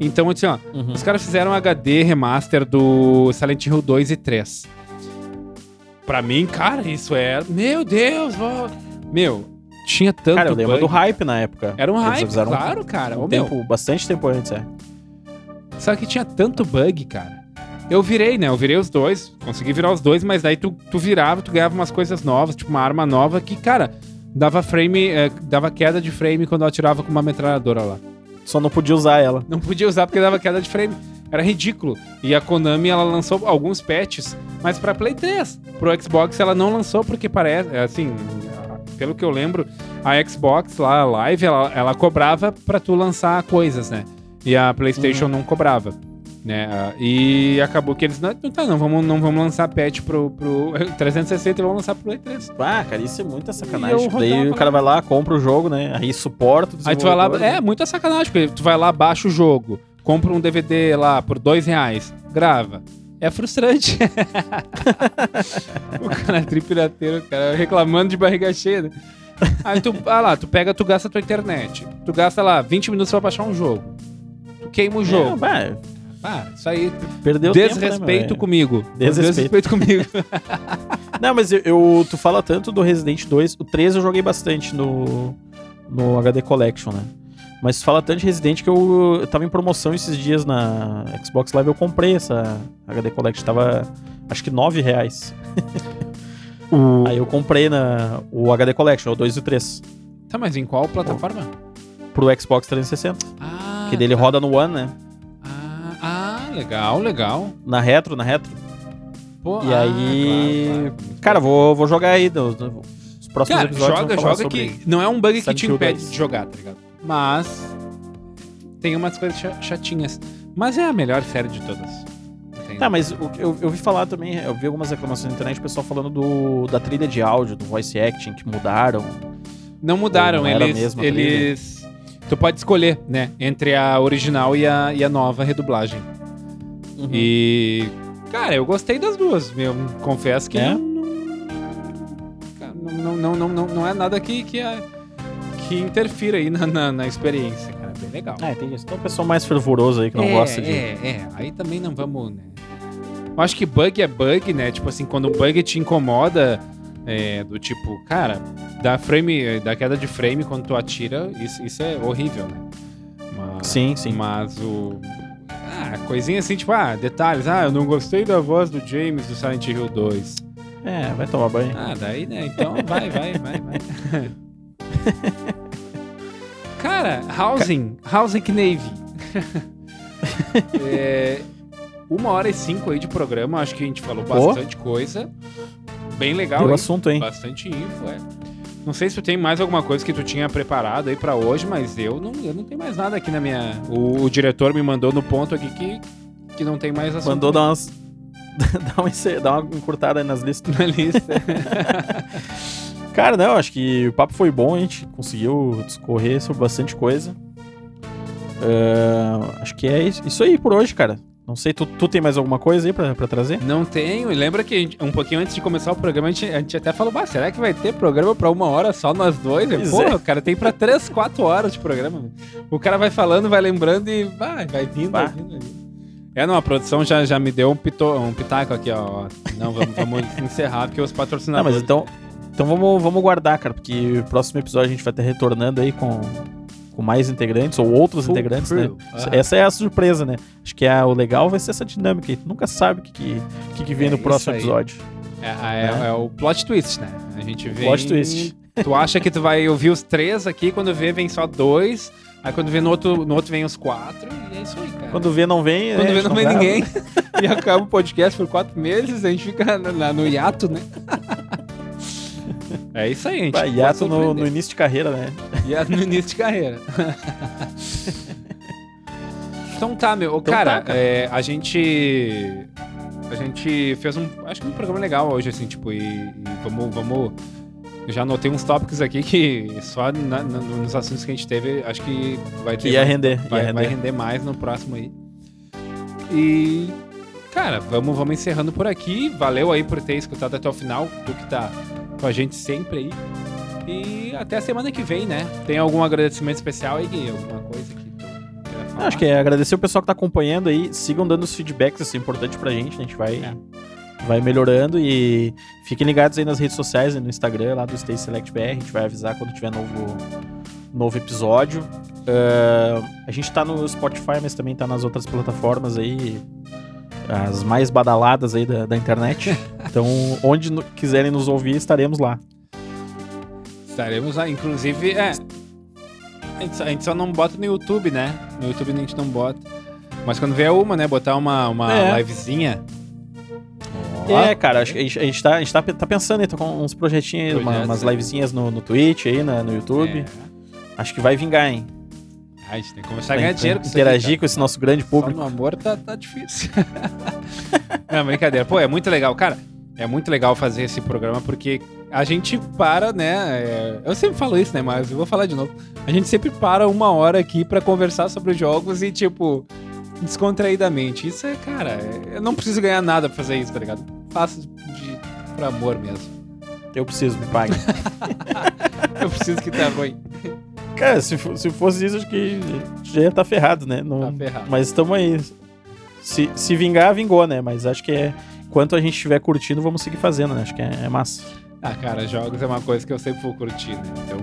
Então, assim, ó, Uhum. os caras fizeram HD remaster do Silent Hill 2 e 3. Pra mim, cara, isso era. Meu Deus, ó. Meu, tinha tanto. Cara, eu lembro bug. do hype na época. Era um hype, avisaram um- claro, cara. Um meu, tempo, bastante tempo antes, é. Só que tinha tanto bug, cara. Eu virei, né? Eu virei os dois, consegui virar os dois, mas daí tu, tu virava, tu ganhava umas coisas novas, tipo uma arma nova que, cara, dava frame, eh, dava queda de frame quando eu atirava com uma metralhadora lá. Só não podia usar ela. Não podia usar porque dava queda de frame. Era ridículo. E a Konami, ela lançou alguns patches, mas pra Play 3. Pro Xbox ela não lançou porque parece, é, assim, pelo que eu lembro, a Xbox lá, a Live, ela, ela cobrava pra tu lançar coisas, né? E a PlayStation não cobrava. Né? Ah, E acabou que eles não, tá, não vamos, não vamos lançar patch pro, pro 360 e vamos lançar pro Play 3. Ah, cara, isso é muita sacanagem. Daí o cara vai lá, compra o jogo, né? Aí suporta Aí tu vai lá, é, muita sacanagem, porque tu vai lá, baixa o jogo, compra um DVD lá por dois reais, grava. É frustrante. o cara é tripirateiro, o cara reclamando de barriga cheia. né? Aí tu, ah lá, tu pega, tu gasta tua internet. Tu gasta lá 20 minutos pra baixar um jogo. Tu queima o É, jogo. bah, Ah, isso aí. perdeu desrespeito tempo, né, comigo. Desrespeito. Desrespeito comigo. Não, mas eu, eu- tu fala tanto do Resident 2, o 3 eu joguei bastante no, no HD Collection, né? Mas tu fala tanto de Resident que eu, eu tava em promoção esses dias na Xbox Live, eu comprei essa HD Collection, tava acho que 9 reais. Aí eu comprei na, o HD Collection, o 2 e o 3, tá, mas em qual plataforma? pro Xbox 360, Ah, que dele tá. roda no One, né? Legal, legal. Na retro, na retro. Pô, E ah, aí, claro, claro. Cara, vou, vou jogar aí, no- os próximos Cara, episódios joga, joga que não é um bug que te impede 2. de jogar, tá ligado? Mas tem umas coisas cha- chatinhas. Mas é a melhor série de todas. Tem- Tá, mas que eu, eu vi falar também, eu vi algumas reclamações na internet, o pessoal falando do, da trilha de áudio, do voice acting, que mudaram. Não mudaram, não eles. eles... Tu pode escolher, né? Entre a original e a, e a nova redublagem. Uhum. E. Cara, eu gostei das duas. Eu confesso que É? não, não, não, não, não, não, é nada que, que, é- que interfira aí na, na, na experiência, cara. Bem legal. É, tem isso. Então, o pessoal mais fervoroso aí que não é, gosta de. É, é. Aí também não vamos, né? Eu acho que bug é bug, né? Tipo assim, quando o bug te incomoda, é, do tipo, cara, da frame, da queda de frame quando tu atira, isso, isso é horrível, né? Mas, Sim, sim. Mas o. Coisinha assim, tipo, ah, detalhes. Ah, eu não gostei da voz do James do Silent Hill 2. É, vai tomar banho. Ah, daí, né? Então vai, vai, vai, vai. Cara, Housing, Housing Navy. é, uma hora e cinco aí de programa, acho que a gente falou bastante coisa. Bem legal, Deu hein? assunto, hein? Bastante info, é. Não sei se tu tem mais alguma coisa que tu tinha preparado aí pra hoje, mas eu não, eu não tenho mais nada aqui na minha. O, o diretor me mandou no ponto aqui que, que não tem mais assunto Mandou dar umas. dar, uma, dar uma encurtada aí nas listas. na lista. Cara, não, acho que o papo foi bom, a gente conseguiu discorrer sobre bastante coisa. Ah, acho que é isso isso aí por hoje, cara. Não sei, tu, tu tem mais alguma coisa aí pra, pra trazer? Não tenho. E lembra que gente- um pouquinho antes de começar o programa, a gente, a gente até falou, bah, será que vai ter programa pra uma hora só nós dois? Pois Pô, é. o cara tem pra três, quatro horas de programa. O cara vai falando, vai lembrando e vai, vai vindo, Bah. vai vindo. vai vindo. É, não, a produção já, já me deu um, pito, um pitaco aqui, ó. Não, vamos, vamos encerrar, porque os Não, patrocinadores... mas então, então vamos, vamos guardar, cara, porque o próximo episódio a gente vai estar retornando aí com, com mais integrantes ou outros Full integrantes, né? crew. Aham. Essa é a surpresa, né? Acho que é, o legal vai ser essa dinâmica aí. Tu nunca sabe o que, que, que, que vem É no próximo aí. episódio. É, é- é o plot twist, né? A gente vê. Plot twist. Tu acha que tu vai ouvir os três aqui, quando vê, vem só dois. Aí quando vê no outro, no outro vem os quatro. E é isso aí, cara. Quando vê, não vem. Quando né, vê, gente não vem grava. ninguém. e acaba o podcast por quatro meses, a gente fica na- na- no hiato, né? é isso aí, gente. Bah, hiato no, no início de carreira, né? Hiato no início de carreira. então tá, meu. Então cara, tá, cara. é, a gente. A gente fez um. Acho que um programa legal hoje, assim, tipo, e, e vamos. vamos eu já anotei uns tópicos aqui que só na- na- nos assuntos que a gente teve, acho que vai ter. Ia render. vai, ia vai render. render mais no próximo aí. E. Cara, vamos, vamos encerrando por aqui. Valeu aí por ter escutado até o final. Tu que tá com a gente sempre aí. E até a semana que vem, né? Tem algum agradecimento especial aí, Gui? Alguma coisa que tu falar? Acho que é agradecer o pessoal que tá acompanhando aí. Sigam dando os feedbacks, isso é importante pra gente. A gente vai, É. vai melhorando e fiquem ligados aí nas redes sociais, né, no Instagram lá do Stay Select BR. A gente vai avisar quando tiver novo, novo episódio. Ah, a gente tá no Spotify, mas também tá nas outras plataformas aí. As mais badaladas aí da, da internet. Então, onde no- quiserem nos ouvir, estaremos lá. Estaremos lá, inclusive, é. A gente, só, a gente só não bota no YouTube, né? No YouTube a gente não bota. Mas quando vier uma, né? Botar uma, uma É. livezinha. É, cara, acho que a gente, a gente tá, a gente tá, tá pensando em tá com uns projetinhos, aí, uma- umas né? livezinhas no, no Twitch aí, na- no YouTube. É. Acho que vai vingar, hein? A gente tem que começar a ganhar in- dinheiro com isso interagir aqui, com esse nosso grande público. Só no amor tá, tá difícil. não, brincadeira. Pô, é muito legal. Cara, é muito legal fazer esse programa porque a gente para, né? é, Eu sempre falo isso, né? Mas eu vou falar de novo. A gente sempre para uma hora aqui pra conversar sobre os jogos e, tipo, descontraídamente. Isso é, cara, é- eu não preciso ganhar nada pra fazer isso, tá ligado? Faço de, por amor mesmo. Eu preciso, me pague. Eu preciso que tá ruim. Cara, se, se fosse isso, acho que já ia estar ferrado, né? Não- Tá ferrado. Mas estamos aí. Se, se vingar, vingou, né? Mas acho que é. Enquanto a gente estiver curtindo, vamos seguir fazendo, né? Acho que é, é massa. Ah, cara, jogos é uma coisa que eu sempre vou curtir, né? Então,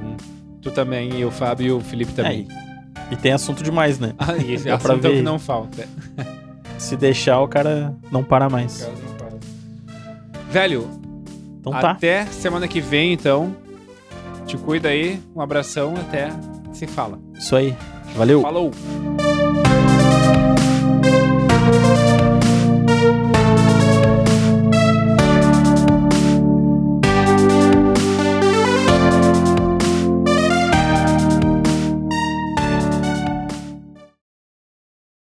tu também, e o Fábio e o Felipe também. É, e tem assunto demais, né? Ah, e assunto é o ver. que não falta. Se deixar, o cara não para mais. Velho, Então tá. até semana que vem, então. Te cuida aí, um abração, até se fala. Isso aí. Valeu. Falou!